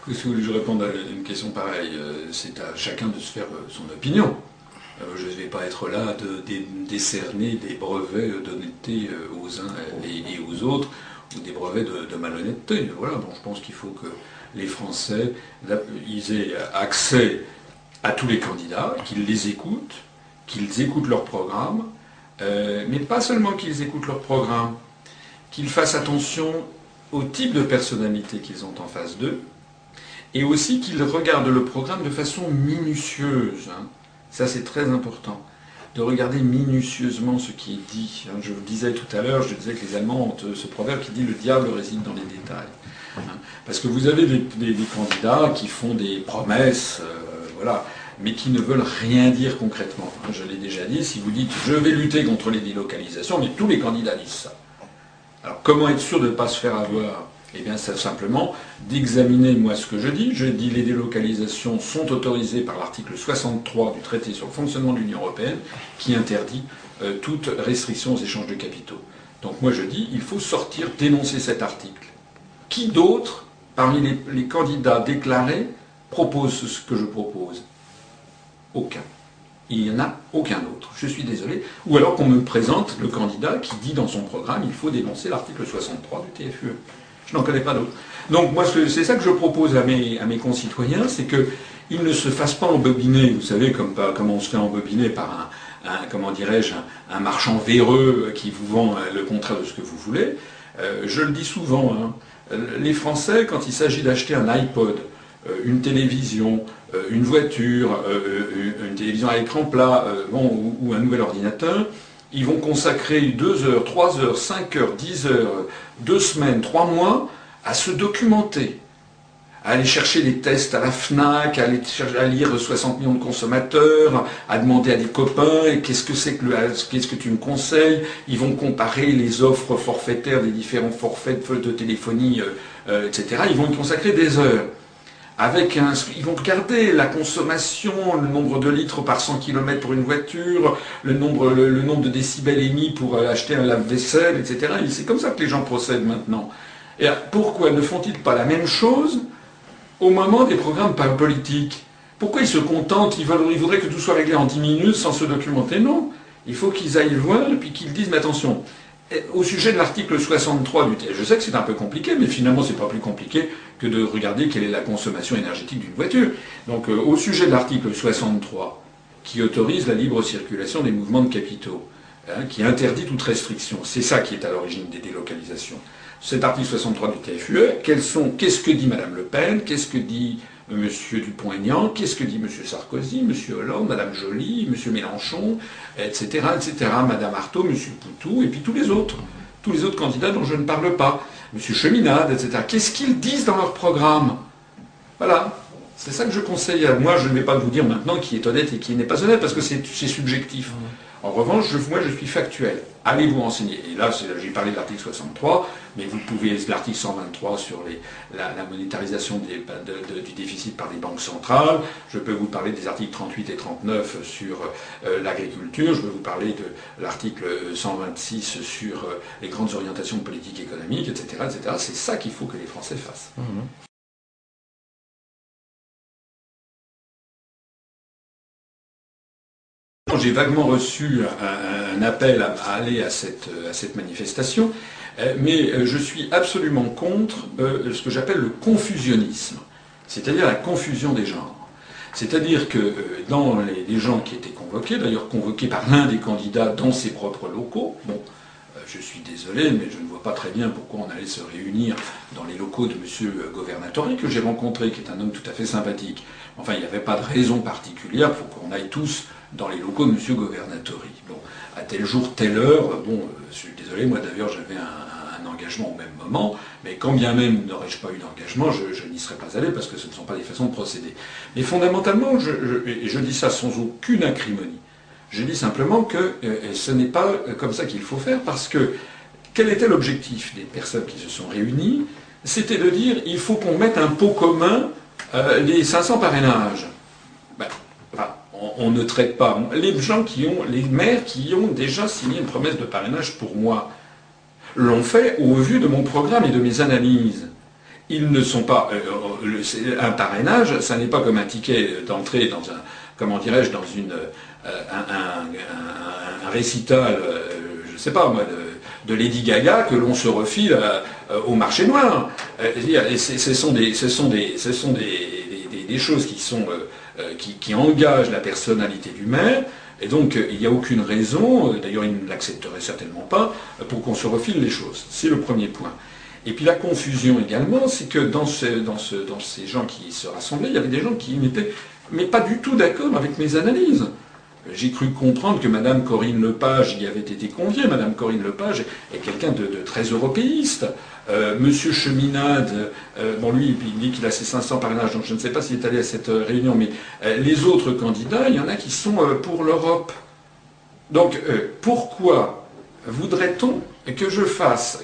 Que vous voulez que je réponde à une question pareille? Euh, C'est à chacun de se faire euh, son opinion. Euh, je ne vais pas être là de, décerner des brevets d'honnêteté euh, aux uns et, aux autres, ou des brevets de, malhonnêteté. Voilà, donc je pense qu'il faut que les Français aient accès à tous les candidats, qu'ils les écoutent, qu'ils écoutent leur programme, euh, mais pas seulement qu'ils écoutent leur programme, qu'ils fassent attention au type de personnalité qu'ils ont en face d'eux, et aussi qu'ils regardent le programme de façon minutieuse. Hein. Ça, c'est très important. De regarder minutieusement ce qui est dit. Hein, je vous disais tout à l'heure, je disais que les Allemands ont euh, ce proverbe qui dit le diable réside dans les détails. Hein, parce que vous avez des, candidats qui font des promesses, euh, voilà, mais qui ne veulent rien dire concrètement. Hein, je l'ai déjà dit, si vous dites je vais lutter contre les délocalisations, mais tous les candidats disent ça. Alors comment être sûr de ne pas se faire avoir eh bien, c'est simplement d'examiner moi ce que je dis. Je dis les délocalisations sont autorisées par l'article 63 du traité sur le fonctionnement de l'Union européenne qui interdit euh, toute restriction aux échanges de capitaux. Donc moi je dis il faut sortir, dénoncer cet article. Qui d'autre, parmi les, les candidats déclarés, propose ce que je propose? Aucun. Il n'y en a aucun autre. Je suis désolé. Ou alors qu'on me présente le candidat qui dit dans son programme il faut dénoncer l'article 63 du TFUE. Je n'en connais pas d'autres. Donc moi, c'est ça que je propose à mes, à mes concitoyens, c'est qu'ils ne se fassent pas embobiner, vous savez, comme, on se fait embobiner par un, comment dirais-je, un, marchand véreux qui vous vend euh, le contraire de ce que vous voulez. Euh, je le dis souvent, hein, les Français, quand il s'agit d'acheter un iPod, euh, une télévision, une voiture, une télévision à écran plat bon, ou, un nouvel ordinateur, ils vont consacrer 2 heures, 3 heures, 5 heures, 10 heures, 2 semaines, 3 mois à se documenter, à aller chercher des tests à la FNAC, à, aller à lire 60 millions de consommateurs, à demander à des copains qu'est-ce que qu'est-ce que tu me conseilles? Ils vont comparer les offres forfaitaires des différents forfaits de téléphonie, euh, euh, etc. Ils vont y consacrer des heures ils vont regarder la consommation, le nombre de litres par 100 km pour une voiture, le nombre, de décibels émis pour euh, acheter un lave-vaisselle, etc. C'est comme ça que les gens procèdent maintenant. Et pourquoi ne font-ils pas la même chose au moment des programmes politiques? Pourquoi ils se contentent, ils, voudraient que tout soit réglé en 10 minutes sans se documenter? Non. Il faut qu'ils aillent voir et qu'ils disent, mais attention, au sujet de l'article 63 du texte, je sais que c'est un peu compliqué, mais finalement c'est pas plus compliqué que de regarder quelle est la consommation énergétique d'une voiture. Donc euh, au sujet de l'article 63, qui autorise la libre circulation des mouvements de capitaux, hein, qui interdit toute restriction, c'est ça qui est à l'origine des délocalisations. Cet article 63 du TFUE, qu'est-ce que dit Madame Le Pen, qu'est-ce que dit M. Dupont-Aignan, qu'est-ce que dit M. Sarkozy, M. Hollande, Mme Joly, M. Mélenchon, etc., etc., Mme Artaud, M. Poutou, et puis tous les autres, tous les autres candidats dont je ne parle pas, M. Cheminade, etc. Qu'est-ce qu'ils disent dans leur programme? Voilà. C'est ça que je conseille. Moi, je ne vais pas vous dire maintenant qui est honnête et qui n'est pas honnête, parce que c'est subjectif. En revanche, moi, je suis factuel. Allez vous renseigner. Et là, j'ai parlé de l'article 63, mais vous pouvez, l'article 123 sur la, monétarisation du déficit par les banques centrales. Je peux vous parler des articles 38 et 39 sur euh, l'agriculture. Je peux vous parler de l'article 126 sur euh, les grandes orientations de politique économique, etc. etc. C'est ça qu'il faut que les Français fassent. Mmh. J'ai vaguement reçu un, appel à, aller à cette, manifestation, euh, mais euh, je suis absolument contre euh, ce que j'appelle le confusionnisme, c'est-à-dire la confusion des genres. C'est-à-dire que dans les, gens qui étaient convoqués, d'ailleurs convoqués par l'un des candidats dans ses propres locaux, bon, je suis désolé, mais je ne vois pas très bien pourquoi on allait se réunir dans les locaux de M. Governatori, que j'ai rencontré, qui est un homme tout à fait sympathique. Enfin, il n'y avait pas de raison particulière pour qu'on aille tous dans les locaux de M. Governatori. Bon, à tel jour, telle heure, bon, euh, je suis désolé, moi d'ailleurs j'avais un, engagement au même moment, mais quand bien même n'aurais-je pas eu d'engagement, je, n'y serais pas allé parce que ce ne sont pas des façons de procéder. Mais fondamentalement, et je dis ça sans aucune acrimonie, je dis simplement que euh, ce n'est pas comme ça qu'il faut faire parce que quel était l'objectif des personnes qui se sont réunies? C'était de dire il faut qu'on mette un pot commun euh, les 500 parrainages on, ne traite pas. Les gens qui ont, les maires qui ont déjà signé une promesse de parrainage pour moi, l'ont fait au vu de mon programme et de mes analyses. Ils ne sont pas. Euh, euh, un parrainage, ça n'est pas comme un ticket d'entrée dans un. Comment dirais-je, dans euh, un, récital, je ne sais pas moi, de, Lady Gaga que l'on se refile au marché noir. ce sont des, choses qui sont qui, engage la personnalité du maire, et donc euh, il n'y a aucune raison, euh, d'ailleurs il ne l'accepterait certainement pas, pour qu'on se refile les choses. C'est le premier point. Et puis la confusion également, c'est que dans, ces gens qui se rassemblaient, il y avait des gens qui n'étaient pas du tout d'accord avec mes analyses. J'ai cru comprendre que Mme Corinne Lepage y avait été conviée. Mme Corinne Lepage est quelqu'un de, très européiste. Euh, Monsieur Cheminade, euh, bon lui, il dit qu'il a ses 500 parrainages, donc je ne sais pas s'il est allé à cette euh, réunion, mais les autres candidats, il y en a qui sont pour l'Europe. Donc pourquoi voudrait-on que je fasse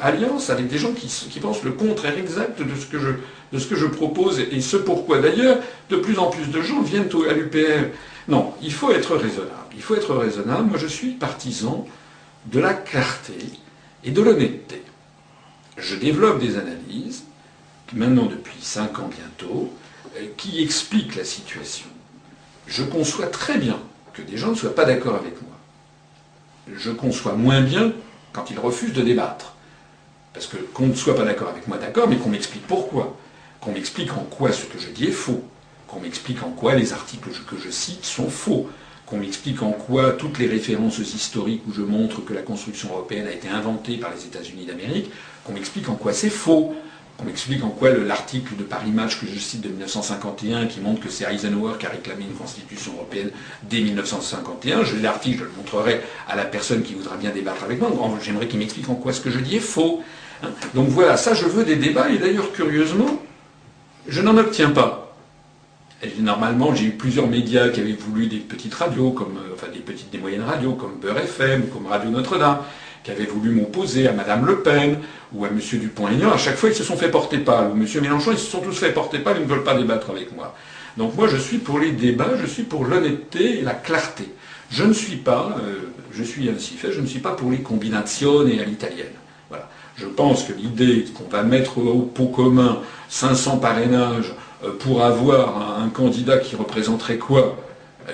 alliance avec des gens qui, qui, pensent le contraire exact de ce que je, de ce que je propose et ce pourquoi? D'ailleurs de plus en plus de gens viennent à l'UPR. Non, il faut être raisonnable. Il faut être raisonnable. Moi, je suis partisan de la clarté et de l'honnêteté je développe des analyses, maintenant depuis cinq ans bientôt, euh, qui expliquent la situation. Je conçois très bien que des gens ne soient pas d'accord avec moi. Je conçois moins bien quand ils refusent de débattre. Parce que qu'on ne soit pas d'accord avec moi, d'accord, mais qu'on m'explique pourquoi. Qu'on m'explique en quoi ce que je dis est faux. Qu'on m'explique en quoi les articles que je cite sont faux qu'on m'explique en quoi toutes les références historiques où je montre que la construction européenne a été inventée par les États-Unis d'Amérique, qu'on m'explique en quoi c'est faux, qu'on m'explique en quoi l'article de Paris Match que je cite de 1951, qui montre que c'est Eisenhower qui a réclamé une constitution européenne dès 1951, je l'article, je le montrerai à la personne qui voudra bien débattre avec moi, j'aimerais qu'il m'explique en quoi ce que je dis est faux. Hein. Donc voilà, ça je veux des débats, et d'ailleurs curieusement, je n'en obtiens pas normalement, j'ai eu plusieurs médias qui avaient voulu des petites radios, comme, euh, enfin des petites, des moyennes radios, comme Beurre FM, comme Radio Notre-Dame, qui avaient voulu m'opposer à Madame Le Pen ou à M. Dupont-Aignan. À chaque fois, ils se sont fait porter pâle. Ou M. Mélenchon, ils se sont tous fait porter pâle, ils ne veulent pas débattre avec moi. Donc moi, je suis pour les débats, je suis pour l'honnêteté et la clarté. Je ne suis pas, euh, je suis ainsi fait, je ne suis pas pour les combinations et à l'italienne. Voilà. Je pense que l'idée qu'on va mettre au pot commun 500 parrainages pour avoir un, candidat qui représenterait quoi?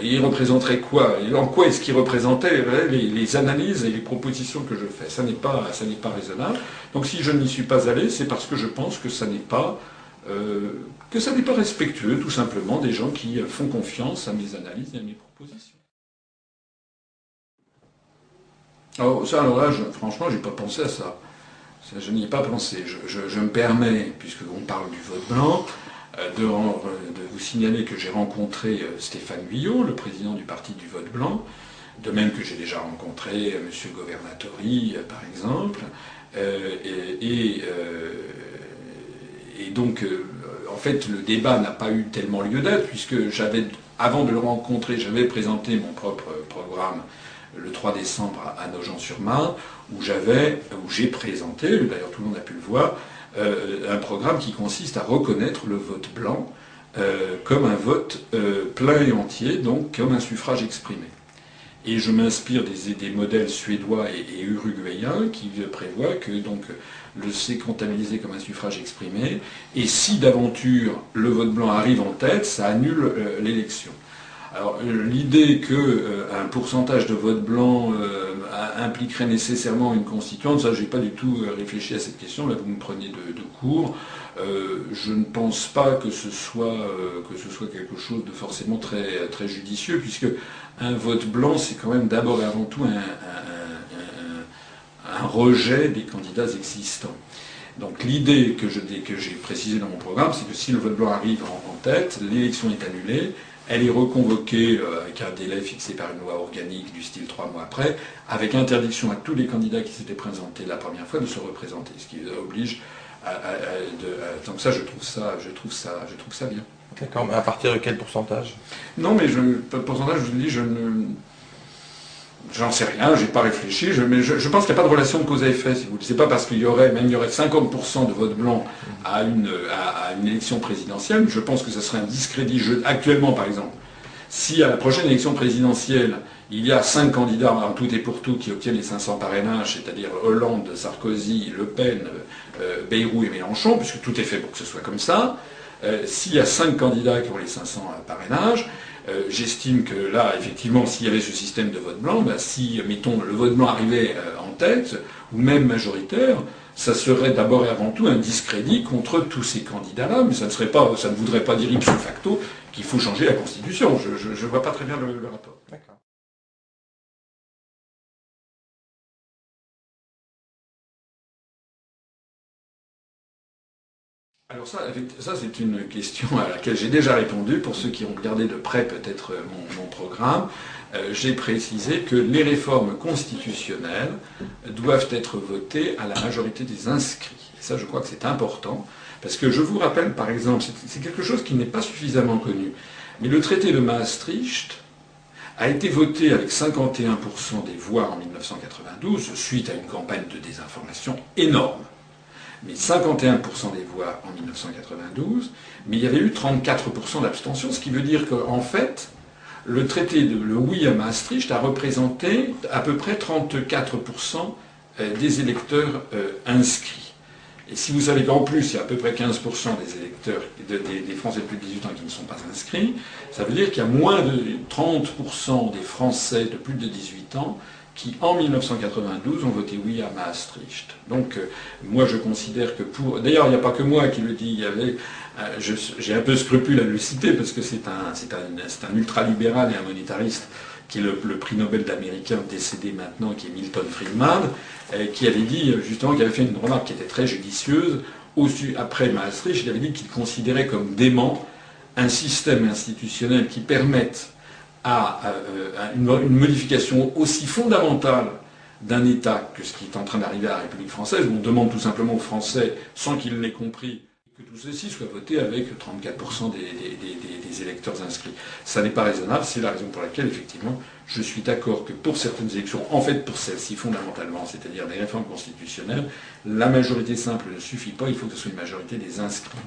Il représenterait quoi? En quoi est-ce qu'il représentait les, analyses et les propositions que je fais? Ça n'est pas, ça n'est pas raisonnable. Donc si je n'y suis pas allé, c'est parce que je pense que ça n'est pas euh, que ça n'est pas respectueux, tout simplement, des gens qui font confiance à mes analyses et à mes propositions. Alors ça, alors là, je, franchement, pas pensé à ça. je n'y ai pas pensé. Je, me permets, puisqu'on parle du vote blanc, euh, de, vous signaler que j'ai rencontré euh, Stéphane Guyot, le président du parti du vote blanc, de même que j'ai déjà rencontré M. Governatori, par exemple, et donc, euh, en fait, le débat n'a pas eu tellement lieu d'être, puisque j'avais, avant de le rencontrer, j'avais présenté mon propre programme le 3 décembre à Nogent-sur-Marne, où j'avais, où j'ai présenté, d'ailleurs tout le monde a pu le voir, euh, un programme qui consiste à reconnaître le vote blanc euh, comme un vote plein et entier, donc comme un suffrage exprimé. Et je m'inspire des, modèles suédois et, uruguayens qui prévoient que donc le C comptabilisé comme un suffrage exprimé, et si d'aventure le vote blanc arrive en tête, ça annule euh, l'élection. Alors euh, l'idée qu'un euh, pourcentage de vote blanc impliquerait nécessairement une constituante, ça j'ai pas du tout réfléchi à cette question, là vous me prenez de, cours. je ne pense pas que ce, soit, que quelque chose de forcément très, judicieux, puisque un vote blanc c'est quand même d'abord et avant tout un un rejet des candidats existants. Donc l'idée que, j'ai précisée dans mon programme, c'est que si le vote blanc arrive en, tête, l'élection est annulée, elle est reconvoquée euh, avec un délai fixé par une loi organique du style trois mois après, avec interdiction à tous les candidats qui s'étaient présentés la première fois de se représenter, ce qui oblige à, donc ça je trouve ça, je trouve ça, je trouve ça bien. D'accord, mais à partir de quel pourcentage? Non, mais je, pourcentage, je vous dis, je ne, J'en sais rien, j'ai pas réfléchi, mais je, pense qu'il n'y a pas de relation de cause à effet, si vous pas parce qu'il y aurait, même il y aurait 50% de vote blanc à une, à, une élection présidentielle, je pense que ce serait un discrédit. actuellement, par exemple, si à la prochaine élection présidentielle, il y a cinq candidats en tout et pour tout qui obtiennent les 500 parrainages, c'est-à-dire Hollande, Sarkozy, Le Pen, euh, Bayrou et Mélenchon, puisque tout est fait pour que ce soit comme ça, euh, s'il y a cinq candidats qui ont les 500 parrainages, euh, j'estime que là, effectivement, s'il y avait ce système de vote blanc, bah, si, mettons, le vote blanc arrivait euh, en tête, ou même majoritaire, ça serait d'abord et avant tout un discrédit contre tous ces candidats-là, mais ça ne, serait pas, ça ne voudrait pas dire ipso facto qu'il faut changer la Constitution. Je ne vois pas très bien le, le rapport. Alors ça, c'est une question à laquelle j'ai déjà répondu. Pour ceux qui ont regardé de près peut-être euh, mon, programme, euh, j'ai précisé que les réformes constitutionnelles doivent être votées à la majorité des inscrits. Et ça, je crois que c'est important, parce que je vous rappelle, par exemple, c'est quelque chose qui n'est pas suffisamment connu, mais le traité de Maastricht a été voté avec 51% des voix en 1992, suite à une campagne de désinformation énorme mais 51% des voix en 1992, mais il y avait eu 34% d'abstention, ce qui veut dire qu'en fait, le traité de le oui à Maastricht a représenté à peu près 34% euh, des électeurs euh, inscrits. Et si vous savez qu'en plus, il y a à peu près 15% des électeurs, des, Français de plus de 18 ans qui ne sont pas inscrits, ça veut dire qu'il y a moins de 30% des Français de plus de 18 ans qui, en 1992, ont voté oui à Maastricht. Donc, euh, moi, je considère que pour... D'ailleurs, il n'y a pas que moi qui le dis, il y avait... Euh, j'ai un peu scrupule à le citer, parce que c'est un, un, un ultralibéral et un monétariste qui est le, prix Nobel d'américain décédé maintenant, qui est Milton Friedman, euh, qui avait dit, justement, qui avait fait une remarque qui était très judicieuse, après Maastricht, il avait dit qu'il considérait comme dément un système institutionnel qui permette à, euh, une, modification aussi fondamentale d'un État que ce qui est en train d'arriver à la République française, où on demande tout simplement aux Français, sans qu'ils l'aient compris, que tout ceci soit voté avec 34% des, électeurs inscrits. Ça n'est pas raisonnable, c'est la raison pour laquelle, effectivement, je suis d'accord que pour certaines élections, en fait pour celles-ci fondamentalement, c'est-à-dire des réformes constitutionnelles, la majorité simple ne suffit pas, il faut que ce soit une majorité des inscrits.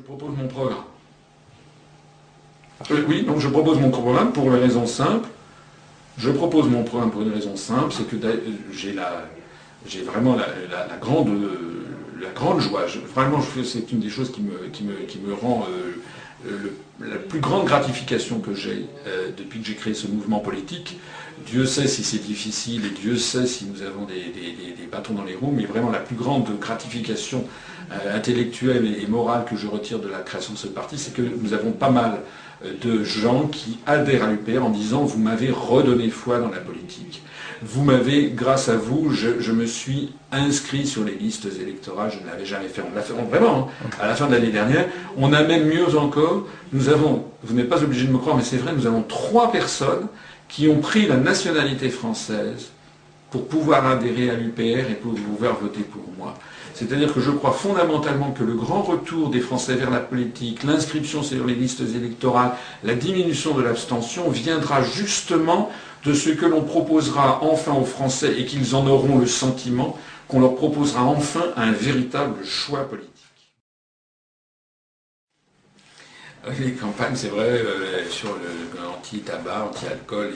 Je propose mon programme. Euh, oui, donc je propose mon programme pour une raison simple. Je propose mon programme pour une raison simple, c'est que j'ai, vraiment la, grande, la grande joie, vraiment c'est une des choses qui me, qui me, rend la plus grande gratification que j'ai depuis que j'ai créé ce mouvement politique. Dieu sait si c'est difficile et Dieu sait si nous avons des, bâtons dans les roues, mais vraiment la plus grande gratification intellectuelle et morale que je retire de la création de ce parti, c'est que nous avons pas mal de gens qui adhèrent à l'UPR en disant vous m'avez redonné foi dans la politique. Vous m'avez, grâce à vous, je, me suis inscrit sur les listes électorales, je ne l'avais jamais fait. On l'a fait vraiment, hein. à la fin de l'année dernière. On a même mieux encore, nous avons, vous n'êtes pas obligé de me croire, mais c'est vrai, nous avons trois personnes qui ont pris la nationalité française pour pouvoir adhérer à l'UPR et pour pouvoir voter pour moi. C'est-à-dire que je crois fondamentalement que le grand retour des Français vers la politique, l'inscription sur les listes électorales, la diminution de l'abstention viendra justement de ce que l'on proposera enfin aux Français et qu'ils en auront le sentiment qu'on leur proposera enfin un véritable choix politique. Les campagnes, c'est vrai, euh, sur l'anti-tabac, anti-alcool,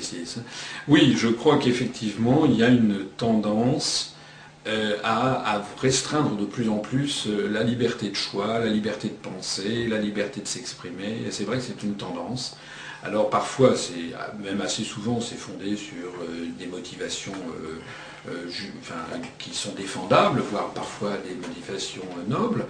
Oui, je crois qu'effectivement, il y a une tendance euh, à, restreindre de plus en plus euh, la liberté de choix, la liberté de penser, la liberté de s'exprimer. C'est vrai que c'est une tendance. Alors parfois, c'est même assez souvent, c'est fondé sur euh, des motivations qui sont défendables, voire parfois des motivations nobles.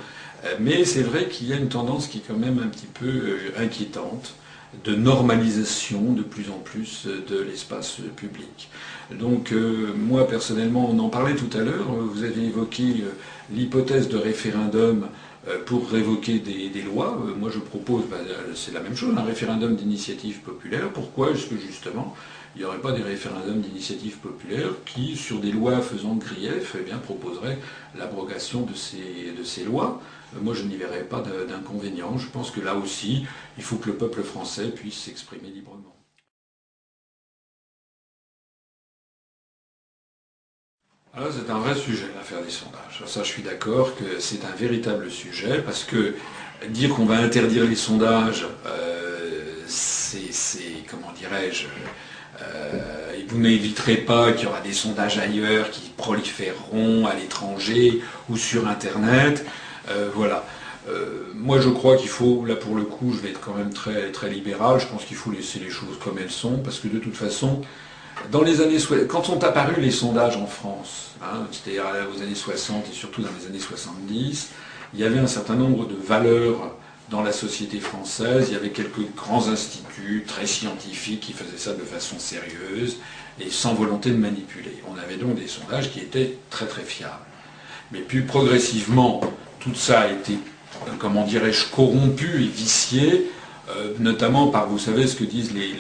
mais c'est vrai qu'il y a une tendance qui est quand même un petit peu inquiétante de normalisation de plus en plus de l'espace public. Donc euh, moi personnellement, on en parlait tout à l'heure, vous avez évoqué euh, l'hypothèse de référendum euh, pour révoquer des, lois. moi je propose, bah, c'est la même chose, un référendum d'initiative populaire. Pourquoi Est-ce que justement il n'y aurait pas des référendums d'initiative populaire qui, sur des lois faisant grief, eh bien, proposeraient l'abrogation de ces, de ces lois? Moi je n'y verrais pas d'inconvénient. Je pense que là aussi, il faut que le peuple français puisse s'exprimer librement. Alors c'est un vrai sujet l'affaire des sondages. Ça je suis d'accord que c'est un véritable sujet parce que dire qu'on va interdire les sondages, euh, c'est, comment dirais-je, euh, vous n'éviterez pas qu'il y aura des sondages ailleurs qui proliféreront à l'étranger ou sur Internet. Euh, voilà. moi je crois qu'il faut, là pour le coup, je vais être quand même très, très libéral, je pense qu'il faut laisser les choses comme elles sont, parce que de toute façon, dans les années, quand sont apparus les sondages en France, hein, c'est-à-dire aux années 60 et surtout dans les années 70, il y avait un certain nombre de valeurs dans la société française. Il y avait quelques grands instituts très scientifiques qui faisaient ça de façon sérieuse et sans volonté de manipuler. On avait donc des sondages qui étaient très très fiables. Mais puis progressivement, tout ça a été, comment dirais-je, corrompu et vicié, euh, notamment par, vous savez, ce que disent les,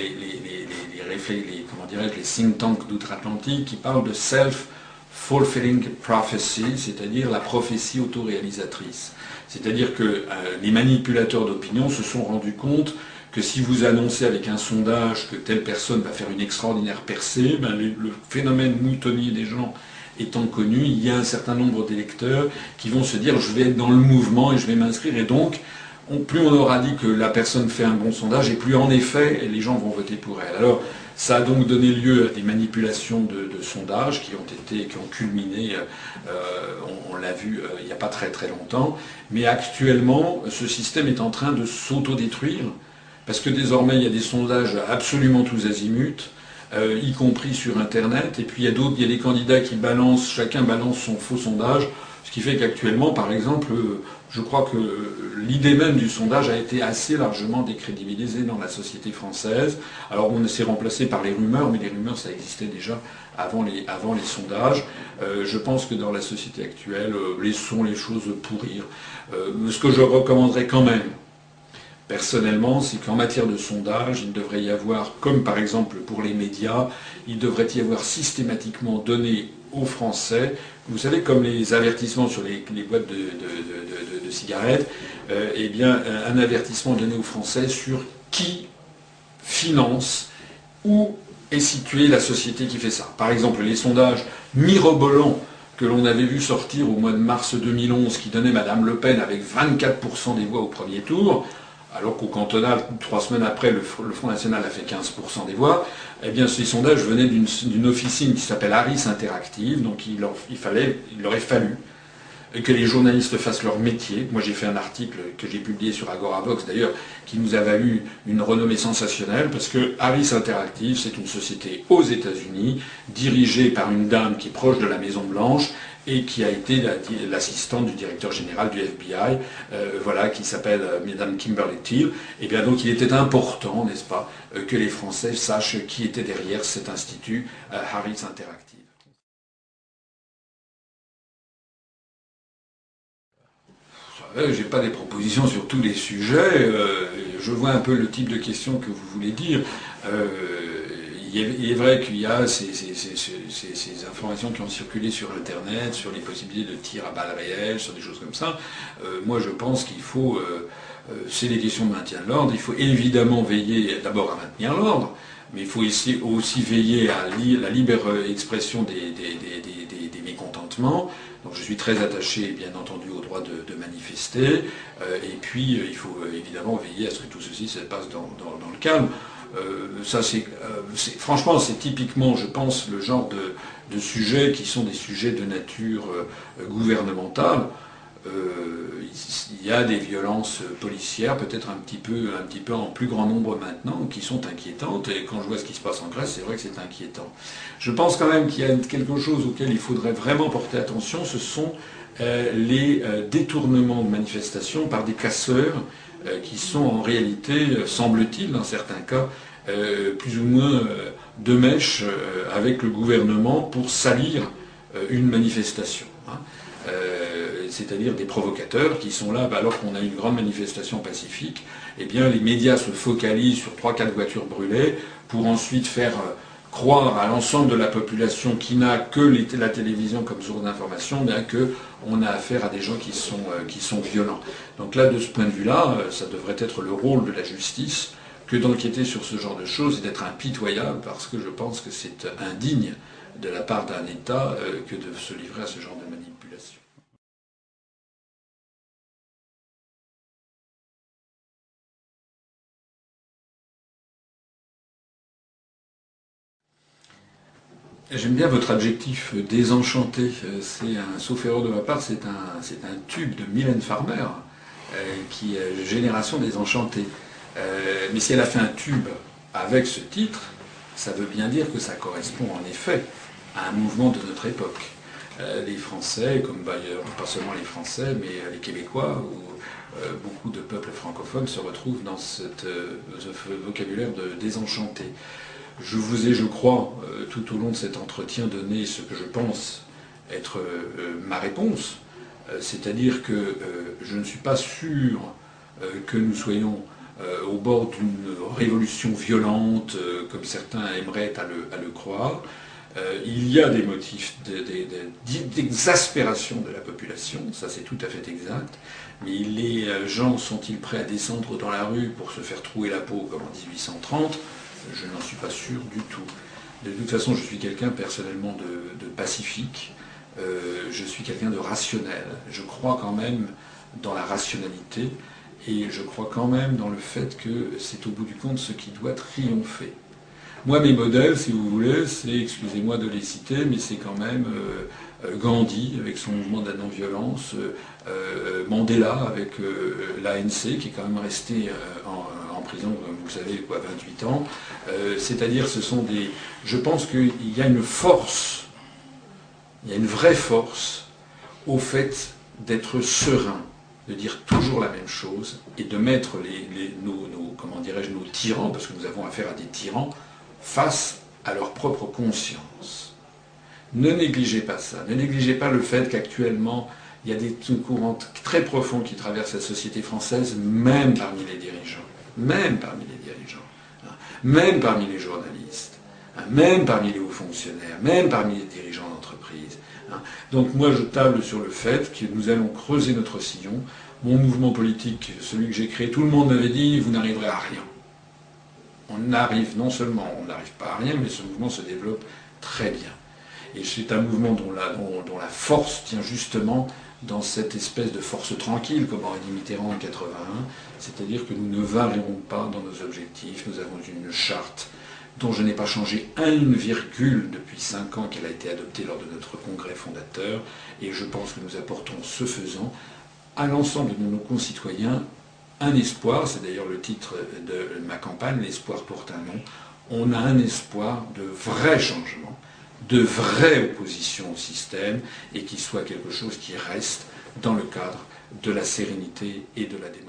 comment les think tanks d'outre-Atlantique qui parlent de self-fulfilling prophecy, c'est-à-dire la prophétie autoréalisatrice. C'est-à-dire que euh, les manipulateurs d'opinion se sont rendus compte que si vous annoncez avec un sondage que telle personne va faire une extraordinaire percée, ben, le, phénomène moutonnier des gens étant connu, il y a un certain nombre d'électeurs qui vont se dire je vais être dans le mouvement et je vais m'inscrire et donc plus on aura dit que la personne fait un bon sondage et plus en effet les gens vont voter pour elle. Ça a donc donné lieu à des manipulations de, sondages qui ont été, qui ont culminé, euh, on, l'a vu euh, il n'y a pas très très longtemps, mais actuellement ce système est en train de s'autodétruire parce que désormais il y a des sondages absolument tous azimuts. Euh, y compris sur Internet, et puis il y a d'autres, il y a des candidats qui balancent, chacun balance son faux sondage, ce qui fait qu'actuellement, par exemple, je crois que l'idée même du sondage a été assez largement décrédibilisée dans la société française. Alors on s'est remplacé par les rumeurs, mais les rumeurs ça existait déjà avant les, avant les sondages. Euh, je pense que dans la société actuelle, euh, laissons les choses pourrir. Euh, ce que je recommanderais quand même, personnellement, c'est qu'en matière de sondage, il devrait y avoir, comme par exemple pour les médias, il devrait y avoir systématiquement donné aux Français, vous savez, comme les avertissements sur les, boîtes de, cigarettes, euh, eh bien, un avertissement donné aux Français sur qui finance, où est située la société qui fait ça. Par exemple, les sondages mirobolants que l'on avait vu sortir au mois de mars 2011, qui donnait Madame Le Pen avec 24% des voix au premier tour, alors qu'au cantonal, trois semaines après, le, Front National a fait 15% des voix, eh bien ces sondages venaient d'une officine qui s'appelle Harris Interactive, donc il, fallait, il aurait fallu que les journalistes fassent leur métier. Moi, j'ai fait un article que j'ai publié sur Agoravox, d'ailleurs, qui nous a valu une renommée sensationnelle, parce que Harris Interactive, c'est une société aux États-Unis, dirigée par une dame qui est proche de la Maison-Blanche, et qui a été l'assistante du directeur général du FBI, euh, voilà, qui s'appelle euh, Madame Kimberly Thiel. Et bien donc il était important, n'est-ce pas, euh, que les Français sachent qui était derrière cet institut Harris Interactive. Je n'ai pas des propositions sur tous les sujets. je vois un peu le type de questions que vous voulez dire. il, est, vrai qu'il y a ces, informations qui ont circulé sur Internet, sur les possibilités de tir à balles réelles, sur des choses comme ça. moi, je pense qu'il faut... c'est des questions de maintien de l'ordre. Il faut évidemment veiller d'abord à maintenir l'ordre, mais il faut aussi, veiller à la libre expression des mécontentements. Donc je suis très attaché, bien entendu, au droit de, manifester. Euh, et puis, euh, il faut euh, évidemment veiller à ce que tout ceci se passe dans, le calme. ça, c'est, franchement, c'est typiquement, je pense, le genre de, sujets qui sont des sujets de nature gouvernementale. Euh, il y a des violences policières, peut-être un petit peu, un petit peu en plus grand nombre maintenant, qui sont inquiétantes. Et quand je vois ce qui se passe en Grèce, c'est vrai que c'est inquiétant. Je pense quand même qu'il y a quelque chose auquel il faudrait vraiment porter attention. Ce sont euh, les euh, détournements de manifestations par des casseurs qui sont en réalité, semble-t-il, dans certains cas, plus ou moins de mèche avec le gouvernement pour salir une manifestation. Hein c'est-à-dire des provocateurs qui sont là, bah, alors qu'on a une grande manifestation pacifique, eh bien les médias se focalisent sur 3-4 voitures brûlées pour ensuite faire euh, croire à l'ensemble de la population qui n'a que la télévision comme source d'information, bien qu'on a affaire à des gens qui sont, euh, qui sont violents. Donc là, de ce point de vue-là, euh, ça devrait être le rôle de la justice que d'enquêter sur ce genre de choses et d'être impitoyable, parce que je pense que c'est indigne de la part d'un État que de se livrer à ce genre de J'aime bien votre adjectif euh, désenchanté. Euh, c'est un, sauf erreur de ma part, c'est un, tube de Mylène Farmer, euh, qui est Génération désenchantée. mais si elle a fait un tube avec ce titre, ça veut bien dire que ça correspond en effet à un mouvement de notre époque. les Français, comme d'ailleurs pas seulement les Français, mais les Québécois ou beaucoup de peuples francophones se retrouvent dans ce vocabulaire de désenchanté. Je vous ai, je crois, euh, tout au long de cet entretien donné ce que je pense être euh, ma réponse, euh, c'est-à-dire que je ne suis pas sûr que nous soyons au bord d'une révolution violente, comme certains aimeraient à le, croire. il y a des motifs d'exaspération de, la population, ça c'est tout à fait exact, mais les gens sont-ils prêts à descendre dans la rue pour se faire trouer la peau comme en 1830 je n'en suis pas sûr du tout. De toute façon, je suis quelqu'un personnellement de, pacifique, euh, je suis quelqu'un de rationnel. Je crois quand même dans la rationalité et je crois quand même dans le fait que c'est au bout du compte ce qui doit triompher. Moi, mes modèles, si vous voulez, c'est, excusez-moi de les citer, mais c'est quand même euh, euh, Gandhi avec son mouvement de la non-violence, Mandela avec l'ANC qui est quand même resté en, prison, vous savez, quoi, 28 ans. Euh, c'est-à-dire, ce sont des. Je pense qu'il y a une force, il y a une vraie force au fait d'être serein, de dire toujours la même chose et de mettre les, nos, comment dirais-je, nos tyrans, parce que nous avons affaire à des tyrans, face à leur propre conscience. Ne négligez pas ça. Ne négligez pas le fait qu'actuellement, il y a des courants très profonds qui traversent la société française, même parmi les dirigeants même parmi les dirigeants, hein, même parmi les journalistes, hein, même parmi les hauts fonctionnaires, même parmi les dirigeants d'entreprise. Hein. Donc moi je table sur le fait que nous allons creuser notre sillon. Mon mouvement politique, celui que j'ai créé, tout le monde m'avait dit vous n'arriverez à rien. On arrive, non seulement on n'arrive pas à rien, mais ce mouvement se développe très bien. Et c'est un mouvement dont la, force tient justement dans cette espèce de force tranquille, comme aurait dit Mitterrand en 81, c'est-à-dire que nous ne varierons pas dans nos objectifs, nous avons une charte dont je n'ai pas changé une virgule depuis cinq ans qu'elle a été adoptée lors de notre congrès fondateur, et je pense que nous apportons ce faisant à l'ensemble de nos concitoyens un espoir, c'est d'ailleurs le titre de ma campagne, l'espoir porte un nom, on a un espoir de vrai changement, de vraie opposition au système, et qui soit quelque chose qui reste dans le cadre de la sérénité et de la démocratie.